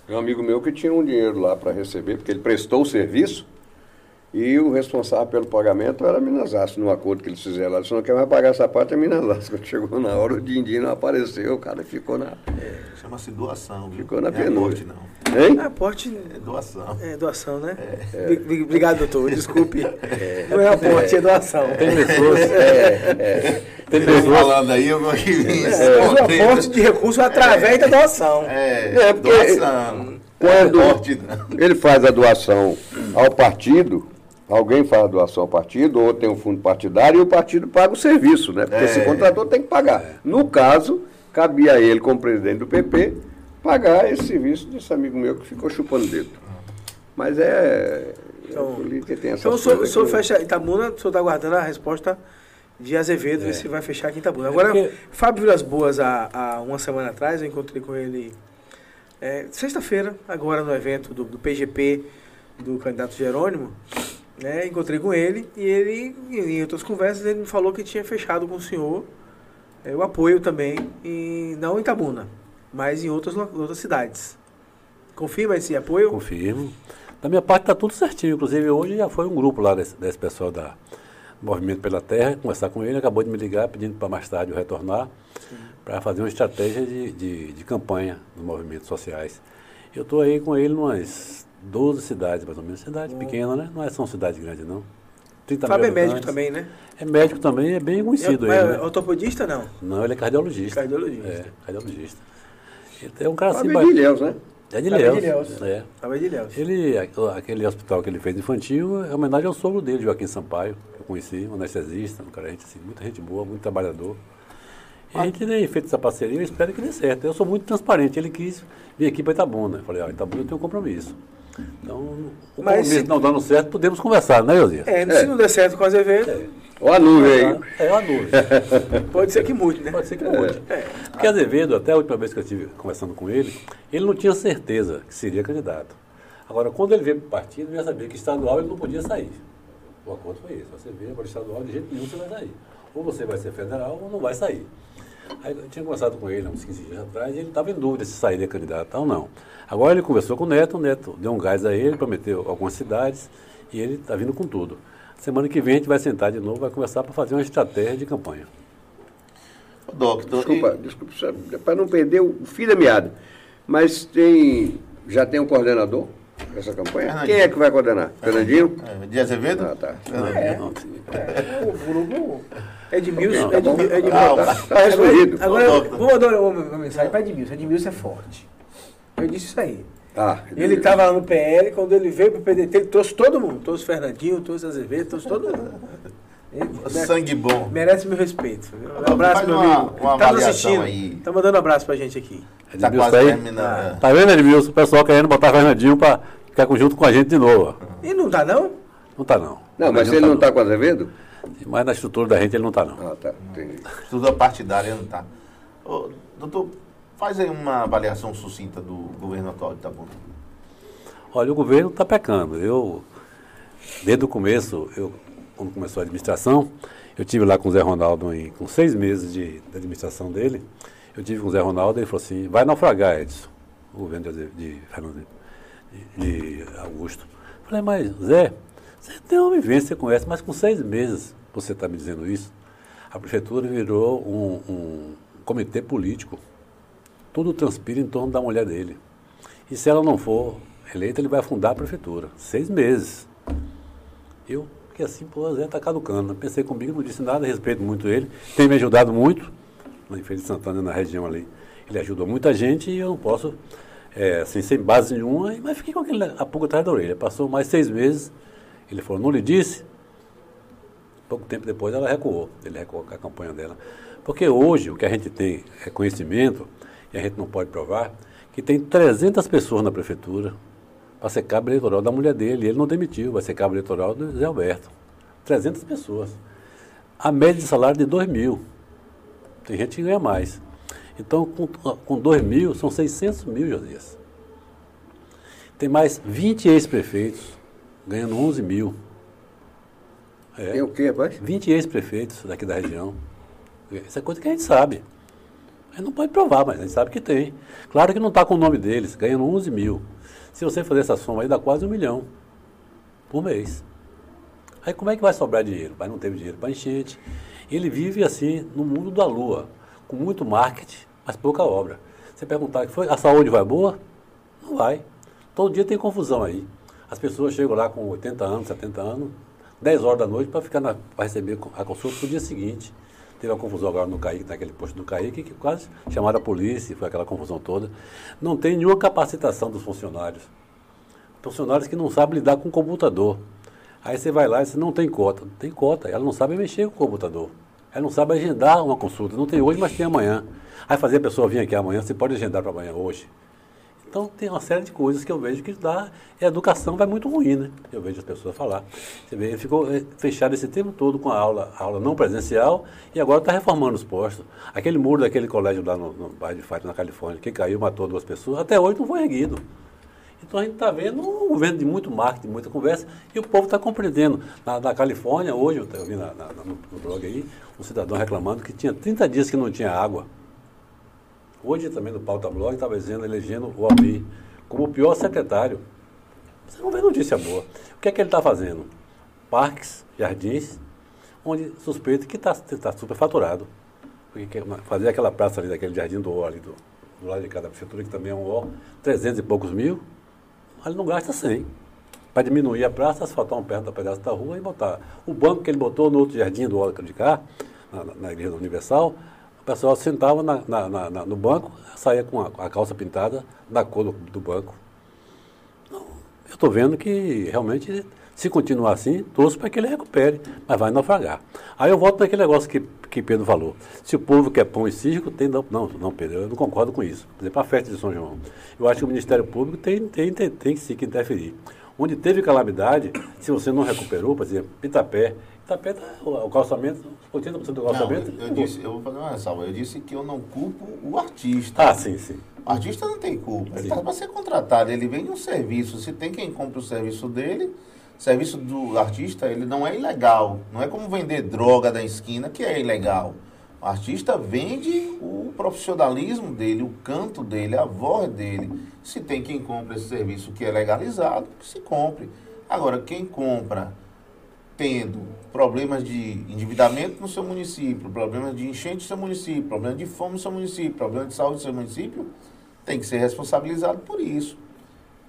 Tem um amigo meu que tinha um dinheiro lá para receber, porque ele prestou o serviço e o responsável pelo pagamento era Minazassi, no acordo que eles fizeram lá. Se não quer mais pagar essa parte, é Minazassi. Quando chegou na hora, o Dindim não apareceu, o cara ficou na. Chama-se doação. viu? Ficou na Não é aporte, não. Hein? Ah, aporte É doação. é doação, né? Bri- Obrigado, doutor. Desculpe. Não é aporte, é doação. Tem pessoas. Tem Ele pessoas. falando aí, eu vir. É, o aporte de recurso é através da doação. É, É, porque- doação. Quando- Não é aporte, não. Ele faz a doação ao partido, alguém faz a doação ao partido, ou tem um fundo partidário, e o partido paga o serviço, né? Porque É. se contratou tem que pagar. No caso, cabia a ele, como presidente do PP, pagar esse serviço desse amigo meu que ficou chupando dedo. Mas é. Então- política tem essa Então o senhor, o senhor fecha Itabuna, o senhor está aguardando a resposta de Azevedo, ver se vai fechar aqui em Itabuna. Agora, porque- Fábio Vilas Boas, há, há uma semana atrás, eu encontrei com ele é, sexta-feira, agora no evento do, do PGP do candidato Jerônimo. Né, encontrei com ele e ele, em outras conversas, ele me falou que tinha fechado com o senhor é, o apoio também, em, não em Itabuna, mas em outras, outras cidades. Confirma esse apoio? Confirmo. Da minha parte está tudo certinho. Inclusive hoje já foi um grupo lá desse, desse pessoal da do Movimento pela Terra, conversar com ele, acabou de me ligar pedindo para mais tarde eu retornar para fazer uma estratégia de, de, de campanha dos movimentos sociais. Eu estou aí com ele umas 12 cidades, mais ou menos, cidade pequena, né? Não é, são cidades grandes, não. 30 Fábio é médico também, né? É médico também, é bem conhecido é, ele, é né? ortopedista não? Não, ele é cardiologista. Cardiologista. É, cardiologista. Ele é um cara assim... Fábio ba- de Ilhéus, né? É de Ilhéus. É. Fábio de Ilhéus. Ele, aqu- aquele hospital que ele fez infantil é homenagem ao sogro dele, Joaquim Sampaio, que eu conheci, um anestesista, um cara, gente, assim, muita gente boa, muito trabalhador. E a gente tem feito essa parceria, eu espero que dê certo. Eu sou muito transparente, ele quis vir aqui para Itabuna. Eu falei, ó, Itabuna eu tenho um compromisso. Então, o Mas se- não dando certo, podemos conversar, né, Josias? É, se não der certo com o Azevedo, Olha a nuvem aí. É uma dúvida. pode ser que mude, né? Pode ser que mude. É. Porque Azevedo, até a última vez que eu estive conversando com ele, ele não tinha certeza que seria candidato. Agora, quando ele veio para o partido, ele já sabia que estadual ele não podia sair. O acordo foi esse. Você veio para o estadual, de jeito nenhum você vai sair. Ou você vai ser federal ou não vai sair. Aí eu tinha conversado com ele há uns 15 dias atrás e ele estava em dúvida se sairia candidato ou não. Agora ele conversou com o Neto, o Neto deu um gás a ele, prometeu algumas cidades e ele está vindo com tudo. Semana que vem a gente vai sentar de novo, vai conversar para fazer uma estratégia de campanha. Ô, Doctor, Desculpa, desculpa, para não perder o fio da meada. Mas tem. Já tem um coordenador dessa campanha? Fernandinho. Quem é que vai coordenar? Fernandinho? e- é, de Azevedo? Ah, tá. É. Sim. O grupo Edmilson. Tá bom. Edmilson. Edmilson. Calma. Tá respondido. Agora, vou mandar uma, uma mensagem para Edmilson. Edmilson é forte. Eu disse isso aí. Ah, Ele estava lá no PL, quando ele veio para o PDT, ele trouxe todo mundo. Trouxe Fernandinho, trouxe Azevedo, trouxe todo mundo. Ele Sangue bom. merece meu respeito. Um abraço, meu uma- amigo. uma tá assistindo. aí. Tá mandando um abraço pra gente aqui. Tá Edmilson quase aí? terminando. é. Tá vendo, Edmilson? O pessoal querendo botar Fernandinho para ficar junto com a gente de novo. E não tá, não? Não tá, não. Não, mas ele não tá está com o Azevedo? Mas na estrutura da gente ele não tá, não. Ah, tá. Entendi. Estudo partidária não tá. Ô, doutor, faz aí uma avaliação sucinta do governo atual de Itabuna. Olha, o governo está pecando. Eu, desde o começo, eu, quando começou a administração, eu tive lá com o Zé Ronaldo, em, com seis meses de, de administração dele, eu tive com o Zé Ronaldo e ele falou assim, vai naufragar, Edson, o governo de, de, Fernando- de, Augusto. Falei, mas Zé, você tem uma vivência, você conhece, mas com seis meses você está me dizendo isso. A prefeitura virou um, um comitê político. tudo transpira em torno da mulher dele. E se ela não for eleita, ele vai afundar a prefeitura. Seis meses. Eu fiquei assim, pô, Zé tá caducando. Pensei comigo, não disse nada, respeito muito ele. Tem me ajudado muito, na de Santana, na região ali. Ele ajudou muita gente e eu não posso, é, assim, sem base nenhuma, mas fiquei com aquele, a pulga atrás da orelha. Passou mais seis meses, ele falou, não lhe disse? Pouco tempo depois ela recuou, ele recuou com a campanha dela. Porque hoje o que a gente tem é conhecimento, e a gente não pode provar, que tem 300 pessoas na prefeitura para ser cabo eleitoral da mulher dele. Ele não demitiu, vai ser cabo eleitoral do Zé Alberto. 300 pessoas. A média de salário de 2 mil. Tem gente que ganha mais. Então, com, com 2 mil, são 600 mil, Josias. Tem mais 20 ex-prefeitos ganhando 11 mil. É. Tem o quê, rapaz? 20 ex-prefeitos daqui da região. Isso é coisa que a gente sabe. A gente não pode provar, mas a gente sabe que tem. Claro que não está com o nome deles, ganhando 11 mil. Se você fazer essa soma aí, dá quase um milhão por mês. Aí como é que vai sobrar dinheiro? Não ter dinheiro para enchente. Ele vive assim no mundo da lua, com muito marketing, mas pouca obra. Você perguntar, foi, a saúde vai boa? Não vai. Todo dia tem confusão aí. As pessoas chegam lá com 80 anos, 70 anos, 10 horas da noite para ficar para receber a consulta no dia seguinte. Teve uma confusão agora no Caíque, naquele posto do Caíque, que quase chamaram a polícia, foi aquela confusão toda. Não tem nenhuma capacitação dos funcionários. Funcionários que não sabem lidar com o computador. Aí você vai lá e você não tem cota. Tem cota, ela não sabe mexer com o computador. Ela não sabe agendar uma consulta. Não tem hoje, mas tem amanhã. Aí fazer a pessoa vir aqui amanhã, você pode agendar para amanhã hoje. Então tem uma série de coisas que eu vejo que dá. a educação vai muito ruim, né? Eu vejo as pessoas falar. Você vê, ficou eh, fechado esse tempo todo com a aula, a aula não presencial e agora está reformando os postos. Aquele muro daquele colégio lá no, no bairro de Fátima, na Califórnia, que caiu, matou duas pessoas, até hoje não foi erguido. Então a gente está vendo um governo de muito marketing, muita conversa, e o povo está compreendendo. Na, na, Califórnia, hoje, eu vi na, na, no blog aí, um cidadão reclamando que tinha 30 dias que não tinha água. Hoje também no Pauta Blog estava dizendo, elegendo o Almir como o pior secretário. Você não vê notícia boa. O que é que ele está fazendo? Parques, jardins, onde suspeita que está tá superfaturado. Fazer aquela praça ali, daquele jardim do O ali, do, do lado de cada prefeitura, que também é um O, 300 e poucos mil, ele não gasta 100. Para diminuir a praça, asfaltar um perto da pedaço da rua e botar. O banco que ele botou no outro jardim do O de cá, na, na Igreja Universal, o pessoal sentava na, na, na, no banco, saía com a, a, calça pintada da cor do, do banco. Então, eu estou vendo que realmente, se continuar assim, torço para que ele recupere, mas vai naufragar. Aí eu volto naquele negócio que, que Pedro falou. Se o povo quer pão e circo, tem. Não, não, não, Pedro, eu não concordo com isso. Por exemplo, a festa de São João. Eu acho que o Ministério Público tem, tem, tem, tem sim que interferir. Onde teve calamidade, se você não recuperou, por exemplo, Pitapé, Tapete, o calçamento, 80% do calçamento. Não, eu, eu, disse, eu vou fazer uma ressalva. Eu disse que eu não culpo o artista. Ah, sim, sim. O artista não tem culpa. Ele está para ser contratado, ele vende um serviço. Se tem quem compra o serviço dele, o serviço do artista, ele não é ilegal. Não é como vender droga da esquina, que é ilegal. O artista vende o profissionalismo dele, o canto dele, a voz dele. Se tem quem compra esse serviço que é legalizado, que se compre. Agora, quem compra tendo problemas de endividamento no seu município, problemas de enchente no seu município, problemas de fome no seu município, problemas de saúde no seu município, tem que ser responsabilizado por isso.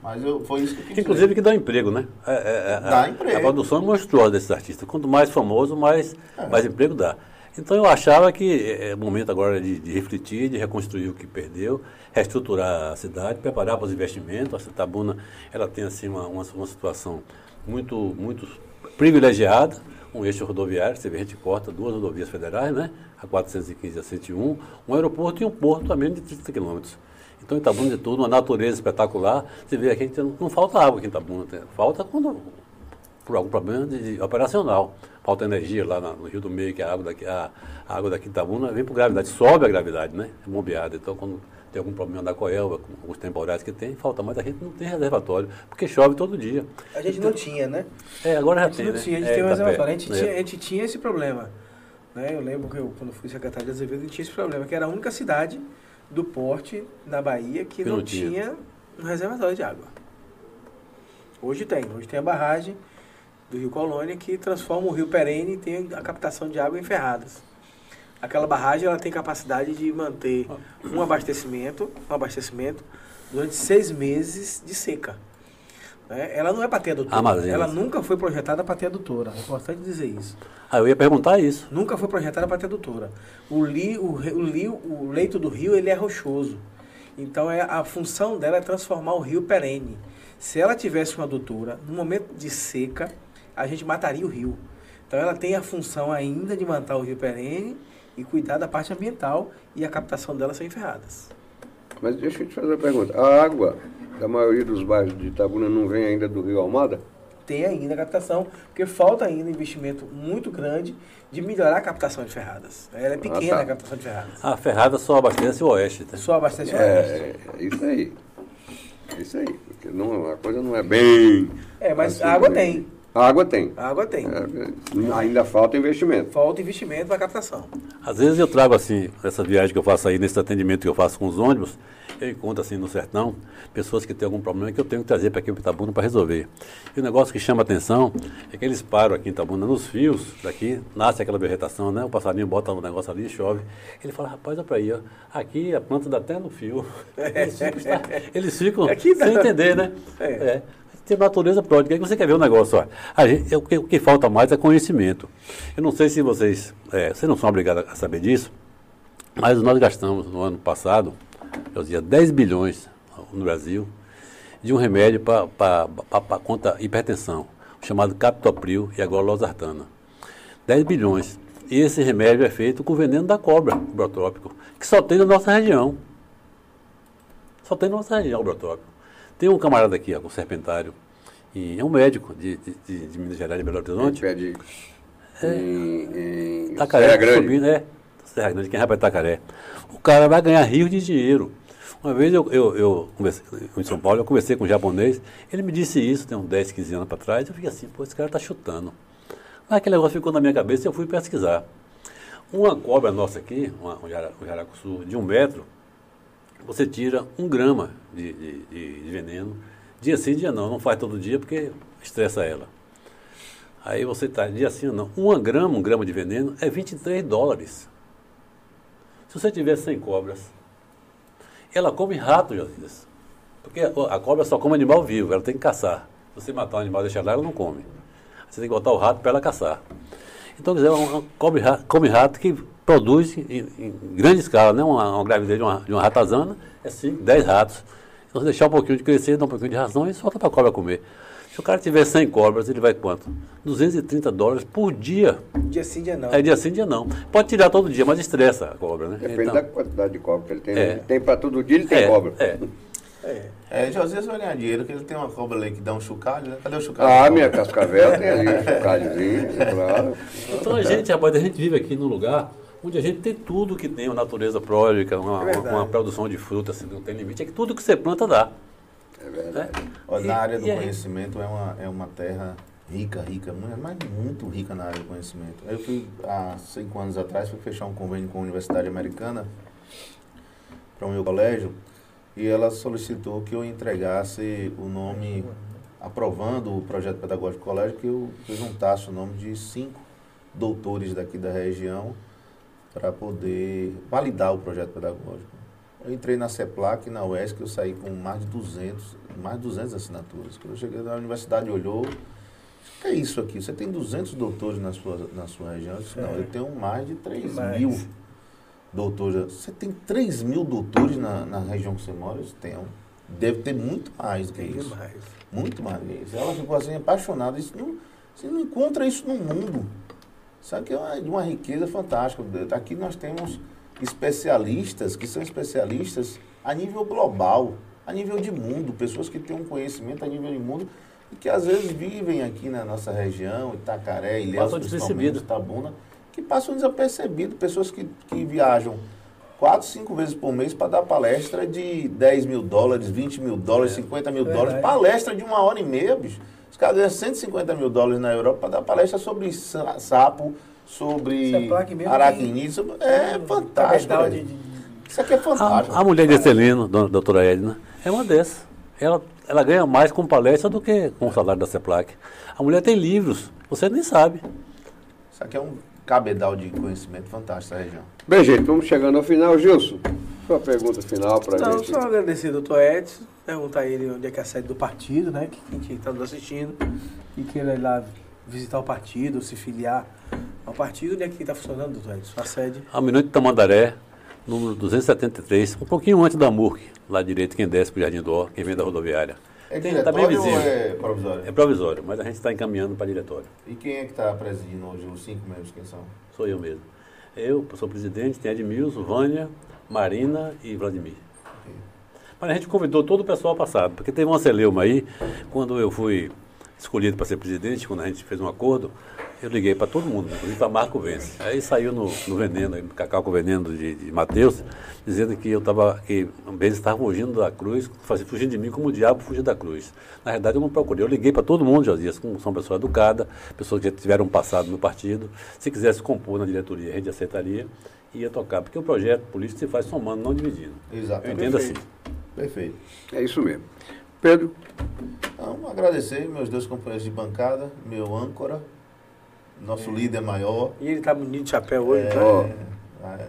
Mas eu, foi isso que eu quis Inclusive dizer. que dá emprego, né? É, é, é dá a, emprego. A produção é monstruosa desses artistas. Quanto mais famoso, mais, é. mais emprego dá. Então eu achava que é, é momento agora de, de, refletir, de reconstruir o que perdeu, reestruturar a cidade, preparar para os investimentos. A Citabuna ela tem assim uma, uma, uma situação muito, muito privilegiada, um eixo rodoviário, você vê, a gente corta duas rodovias federais, né? A 415 e a 101, um aeroporto e um porto a menos de 30 quilômetros. Então Itabuna de tudo, uma natureza espetacular. Você vê aqui, não, não falta água aqui em Itabuna, falta quando, por algum problema de, de operacional. Falta energia lá no Rio do Meio, que a água daqui, a, a água daqui de Itabuna vem por gravidade, sobe a gravidade, né? É bombeada. Então quando tem algum problema da Coelva, com os temporais que tem, falta mais, a gente não tem reservatório, porque chove todo dia. A gente então, não tinha, né? É, agora já tem. Não né? tinha, a gente é, tem um reservatório. A gente, é. tinha, a gente tinha esse problema. Né? Eu lembro que eu, quando fui secretário de Azevedo, a gente tinha esse problema, que era a única cidade do porte na Bahia que, não, tinha um reservatório de água. Hoje tem, hoje tem a barragem do Rio Colônia que transforma o Rio Perene e tem a captação de água em Ferradas. aquela barragem ela tem capacidade de manter um abastecimento, um abastecimento durante seis meses de seca. né? Ela não é para ter adutora. Armazéns. Ela nunca foi projetada para ter adutora. É importante dizer isso. Ah, eu ia perguntar isso. Nunca foi projetada para ter adutora. O, li, o, o, li- o leito do rio ele é rochoso. Então é, a função dela é transformar o rio perene. Se ela tivesse uma adutora, no momento de seca, a gente mataria o rio. Então ela tem a função ainda de manter o rio perene e cuidar da parte ambiental e a captação dela sem ferradas. Mas deixa eu te fazer uma pergunta. A água da maioria dos bairros de Itabuna não vem ainda do Rio Almada? Tem ainda a captação, porque falta ainda investimento muito grande de melhorar a captação de ferradas. Ela é pequena tá. a captação de ferradas. A Ferrada só abastece o oeste. Tá? Só abastece o oeste. É, isso aí. Isso aí. Porque não, a coisa não é bem. É, mas assim, a água bem- tem. A água tem. A água tem. É, ainda falta investimento. Falta investimento para captação. Às vezes eu trago assim, essa viagem que eu faço aí, nesse atendimento que eu faço com os ônibus, eu encontro assim no sertão, pessoas que têm algum problema que eu tenho que trazer para aqui para Itabuna para resolver. E o negócio que chama atenção é que eles param aqui em Itabuna, nos fios daqui, nasce aquela vegetação, né? O passarinho bota um negócio ali, chove. Ele fala, rapaz, olha para aí, ó. aqui a planta dá até no fio. Eles ficam, eles ficam Aqui dá. sem entender, né? É. É. Tem natureza pródiga. Aí você quer ver um negócio, ó. Gente, o, que, o que falta mais é conhecimento. Eu não sei se vocês, é, vocês não são obrigados a saber disso, mas nós gastamos no ano passado, eu dizia, 10 bilhões no Brasil de um remédio para contra hipertensão, chamado captopril e agora losartana. 10 bilhões. E esse remédio é feito com veneno da cobra, o biotrópico, que só tem na nossa região. Só tem na nossa região o biotrópico. Tem um camarada aqui, ó, com serpentário, e é um médico de, de, de, Minas Gerais, de Belo Horizonte. pede em, em Itacaré, Serra Grande. subindo, é. Serra Grande, quem vai para Itacaré. O cara vai ganhar rios de dinheiro. Uma vez eu, eu, eu em São Paulo, eu conversei com um japonês, ele me disse isso, tem uns 10, 15 anos para trás, eu fiquei assim, pô, esse cara está chutando. Mas aquele negócio ficou na minha cabeça e eu fui pesquisar. Uma cobra nossa aqui, uma, um, jara, um jaracuçu de um metro, você tira um grama de, de, de- veneno, dia sim, dia não, não faz todo dia porque estressa ela. Aí você está, dia sim ou não, uma grama, um grama de veneno é 23 dólares. Se você tiver 100 cobras, ela come rato, Josias. Porque a cobra só come animal vivo, ela tem que caçar. Se você matar um animal e deixar lá, ela não come. Você tem que botar o rato para ela caçar. Então, uma, uma come, rato, come rato que produz em, em grande escala, né? uma, uma gravidez de uma, de uma ratazana é 5, 10 ratos. Então, você deixar um pouquinho de crescer, dar um pouquinho de ração e solta para a cobra comer. Se o cara tiver 100 cobras, ele vai quanto? 230 dólares por dia. Dia sim, dia não. É dia sim, dia não. Pode tirar todo dia, mas estressa a cobra, né? Depende Então, da quantidade de cobra que ele tem. É. Ele tem para todo dia, ele tem é, cobra. É. É. É, Josias vai ganhar dinheiro, porque ele tem uma cobra ali que dá um chocalho, né? Cadê o chocalho? Ah, minha cascavel tem ali um chocalhozinho, claro. Então a gente, rapaz, a gente vive aqui num lugar onde a gente tem tudo que tem, uma natureza pródica, uma, É uma, uma produção de fruta, assim, não tem limite, é que tudo que você planta dá. É verdade. Né? Olha, E- na área do conhecimento é uma, é uma terra rica, rica, muito, mas muito rica na área do conhecimento. Eu fui, há cinco anos atrás, fui fechar um convênio com a Universidade Americana para o meu colégio e ela solicitou que eu entregasse o nome, aprovando o projeto pedagógico do colégio, que eu, que eu juntasse o nome de cinco doutores daqui da região para poder validar o projeto pedagógico. Eu entrei na CEPLAC, na UESC, eu saí com mais de 200, mais de 200 assinaturas. Quando eu cheguei na universidade, olhou, o que é isso aqui? Você tem 200 doutores na sua, na sua região? Eu disse, não, É. eu tenho mais de 3 Mais. mil doutores. Você tem 3 mil doutores na, na região que você mora? Eu disse, tenho. Deve ter muito mais do que Tem isso. demais. Muito mais do que isso. Ela ficou assim, apaixonada. Isso não, você não encontra isso no mundo. Isso aqui é uma, de uma riqueza fantástica. Aqui nós temos especialistas que são especialistas a nível global, a nível de mundo, pessoas que têm um conhecimento a nível de mundo e que às vezes vivem aqui na nossa região, Itacaré, Ilhéus, principalmente. Itabuna, que passam desapercebido, pessoas que, que viajam quatro, cinco vezes por mês para dar palestra de 10 mil dólares, 20 mil dólares, 50 mil Verdade. dólares, palestra de uma hora e meia, bicho. Os caras ganham 150 mil dólares na Europa para dar palestra sobre sa- sapo, sobre aracnídeo. sobre- É fantástico. Cabedal velho. de- de- Isso aqui é fantástico. A, a mulher de Estelino, dona doutora Edna, é uma dessas. Ela, ela ganha mais com palestra do que com o salário da CEPLAC. A mulher tem livros, você nem sabe. Isso aqui é um cabedal de conhecimento fantástico da região. Bem, gente, vamos chegando ao final. Gilson, sua pergunta final para Não, gente. só agradecer doutor Edson, perguntar a ele onde é que é a sede do partido, né? Que quem está nos assistindo e queira ir lá visitar o partido, se filiar ao partido, onde é que está funcionando, doutor Edson? A sede. A Minuto de Tamandaré, número 273, um pouquinho antes da MURC, lá direito, quem desce para o Jardim do Ó, quem vem da rodoviária. É Tem- tá bem visível. é provisório? É provisório, mas a gente está encaminhando para diretório. E quem é que está presidindo hoje? Os cinco membros, quem são? Sou eu mesmo. Eu sou presidente, tem Edmilson, Vânia, Marina e Vladimir. Mas a gente convidou todo o pessoal passado, porque teve uma celeuma aí, quando eu fui escolhido para ser presidente, quando a gente fez um acordo, eu liguei para todo mundo, inclusive para Marco Vence. Aí saiu no, no veneno, no Cacau com Veneno de, de Matheus, dizendo que eu estava, que o Benz estava fugindo da cruz, fugindo de mim como o diabo fugiu da cruz. Na verdade, eu não procurei. Eu liguei para todo mundo, Josias, como são pessoas educadas, pessoas que já tiveram passado no partido. Se quisesse compor na diretoria, a gente aceitaria e ia tocar. Porque o projeto político se faz somando, não dividindo. Exatamente. Eu entendo assim. Perfeito. É isso mesmo. Pedro, Então, agradecer meus dois companheiros de bancada, meu âncora, nosso líder maior. E ele tá bonito de chapéu hoje, É, tá? É,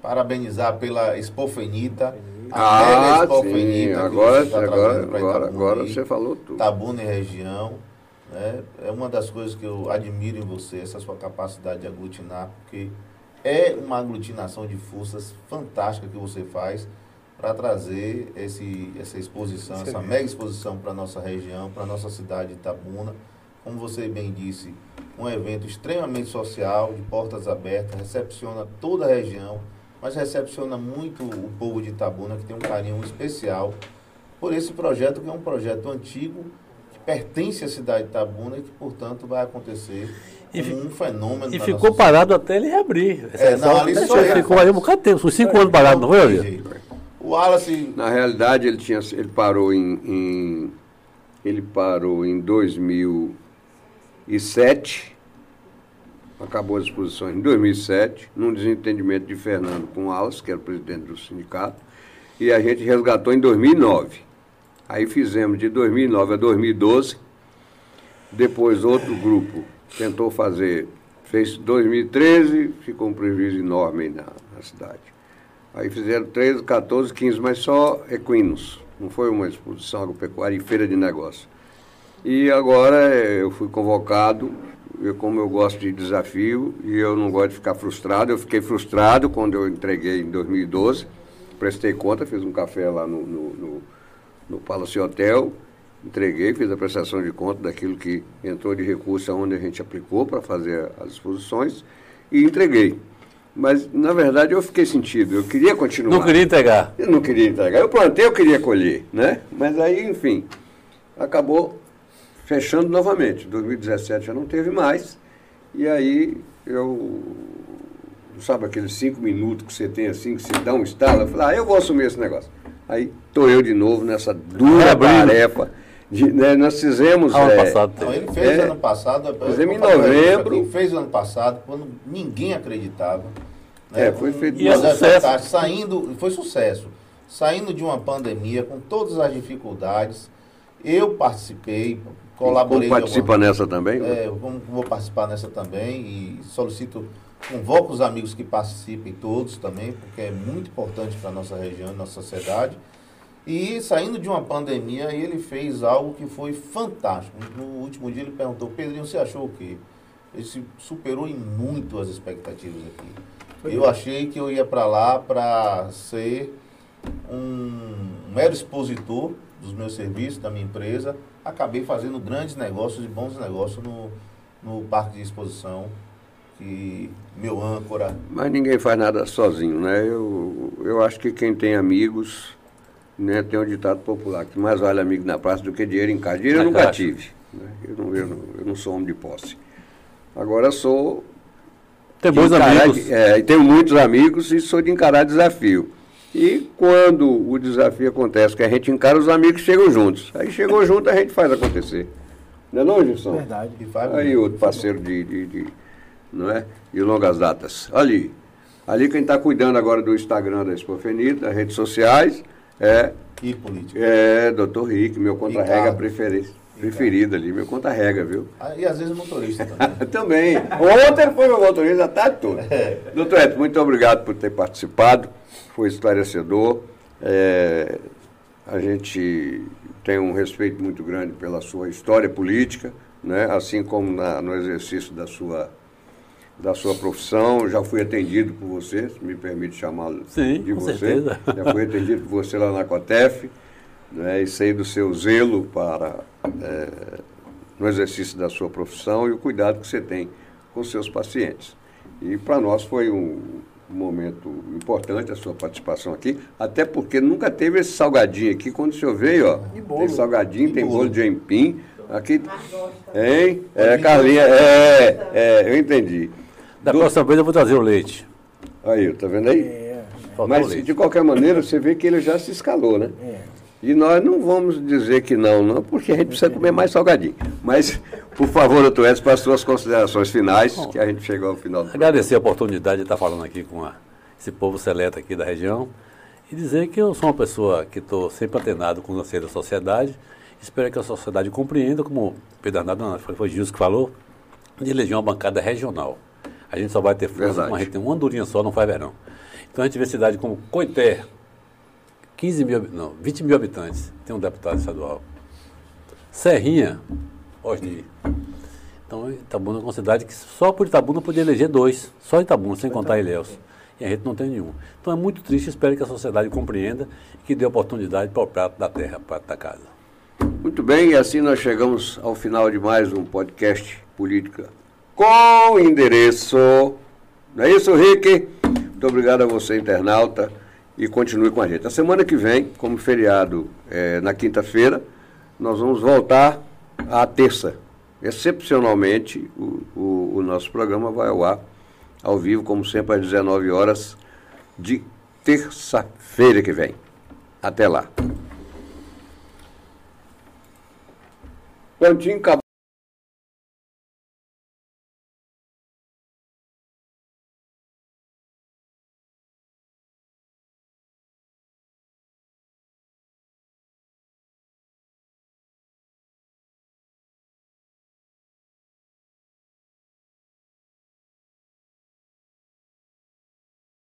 parabenizar pela Expofenita. ah, sim, agora, você tá agora, agora, agora você falou tudo. Tabuna e região. Né? É uma das coisas que eu admiro em você, essa sua capacidade de aglutinar, porque é uma aglutinação de forças fantástica que você faz para trazer esse, essa exposição, essa Excelente. mega exposição para a nossa região, para a nossa cidade de Itabuna. Como você bem disse, um evento extremamente social, de portas abertas, recepciona toda a região, mas recepciona muito o povo de Itabuna, que tem um carinho especial por esse projeto, que é um projeto antigo, que pertence à cidade de Itabuna e que, portanto, vai acontecer E um fenômeno. E ficou parado até ele reabrir. É, não, ali Essa- só ficou aí um bocado de tempo, uns cinco anos parado, não foi. O Wallace, Na realidade, ele, tinha, ele parou em, em- ele parou em 2007, acabou as exposições em 2007, num desentendimento de Fernando com o Alas, que era o presidente do sindicato, e a gente resgatou em 2009. Aí fizemos de 2009 a 2012, depois outro grupo tentou fazer, fez 2013, ficou um prejuízo enorme na, na cidade. Aí fizeram 13, 14, 15, mas só equinos. Não foi uma exposição agropecuária e feira de negócio. E agora eh, eu fui convocado, eu, como eu gosto de desafio e eu não gosto de ficar frustrado, eu fiquei frustrado quando eu entreguei em 2012, prestei conta, fiz um café lá no, no, no, no Palace Hotel, entreguei, fiz a prestação de conta daquilo que entrou de recurso aonde a gente aplicou para fazer as exposições e entreguei. Mas, na verdade, eu fiquei sentido, eu queria continuar. Não queria entregar. Eu não queria entregar. Eu plantei, eu queria colher, né? Mas aí, enfim, acabou fechando novamente. 2017 já não teve mais. E aí eu. Sabe aqueles cinco minutos que você tem assim, que você dá um estalo? Eu falei, ah, eu vou assumir esse negócio. Aí tô eu de novo nessa dura tarefa. De, né, nós fizemos. Ano é, passado Não, ele fez É. ano passado. eu Fizemos em novembro. aqui, Fez ano passado, quando ninguém acreditava. Né? É, foi feito- E é sucesso. fantástico, Saindo, foi sucesso. Saindo de uma pandemia, com todas as dificuldades, eu participei, colaborei. Como participa alguma- nessa também? É, eu vou, participar nessa também e solicito, convoco os amigos que participem todos também, porque é muito importante para a nossa região, nossa sociedade. E saindo de uma pandemia, ele fez algo que foi fantástico. No último dia ele perguntou, Pedrinho, você achou o quê? Ele superou em muito as expectativas aqui. Eu achei que eu ia para lá para ser um mero expositor dos meus serviços, da minha empresa. Acabei fazendo grandes negócios e bons negócios no, no parque de exposição, que meu âncora. Mas ninguém faz nada sozinho, né? Eu, eu acho que quem tem amigos, né, tem um ditado popular, que mais vale amigo na praça do que dinheiro em casa. Dinheiro eu Na nunca caixa. tive. né? Eu, não, eu, não, eu não sou homem de posse. Agora sou. Tem bons encarar- amigos. É, e tenho muitos amigos e sou de encarar desafio. E quando o desafio acontece, que a gente encara, os amigos chegam juntos. Aí chegou junto, a gente faz acontecer. Não é não, Gilson? Verdade. E Aí outro parceiro de, de, de- não é? de longas datas. Ali. Ali quem está cuidando agora do Instagram da Expofenita, das redes sociais, é, e política. é Dr. Rick, meu contra-rega preferência. Preferido ali, meu conta-rega, viu? Ah, E às vezes o motorista também. Também. Ontem foi meu motorista a tarde toda. Doutor Edson, muito obrigado por ter participado. Foi esclarecedor. É, a gente tem um respeito muito grande pela sua história política, né? assim como na- no exercício da sua, da sua profissão. Já fui atendido por você, se me permite chamá-lo Sim, de com você. certeza. Já fui atendido por você lá na Cotef. Né? E sei do seu zelo para é, no exercício da sua profissão e o cuidado que você tem com seus pacientes. E para nós foi um, momento importante a sua participação aqui, até porque nunca teve esse salgadinho aqui. Quando o senhor veio, ó, E bolo. tem salgadinho, tem bolo. bolo de empim. Aqui, hein? É, Carlinha, é, é, eu entendi. Da Do- próxima vez eu vou trazer o leite. Aí, tá vendo aí? É, o Mas, de qualquer maneira, você vê que ele já se escalou, né? é. E nós não vamos dizer que não, não, porque a gente precisa comer mais salgadinho. Mas, por favor, doutor Edson, para as suas considerações finais, que a gente chegou ao final do Agradecer a oportunidade de estar falando aqui com a- esse povo seleto aqui da região e dizer que eu sou uma pessoa que estou sempre atenado com o anseio da sociedade. Espero que a sociedade compreenda, como o Pedro Arnaldo, foi, foi Gilson que falou, de eleger uma bancada regional. A gente só vai ter força quando a gente tem uma andorinha só, não faz verão. Então a gente vê cidade como Coité, 15 mil, não, 20 mil habitantes, tem um deputado estadual. Serrinha, Osni. Então, Itabuna é uma cidade que só por Itabuna podia eleger dois, só Itabuna, sem contar Ilhéus. E a gente não tem nenhum. Então é muito triste, espero que a sociedade compreenda e que dê oportunidade para o prato da terra, prato da casa. Muito bem, e assim nós chegamos ao final de mais um podcast Política com endereço. Não é isso, Rick? Muito obrigado a você, internauta, e continue com a gente. A semana que vem, como feriado é, na quinta-feira, nós vamos voltar à terça. Excepcionalmente, o, o- o nosso programa vai ao ar, ao vivo, como sempre, às 19 horas de terça-feira que vem. Até lá. Prontinho, acabou.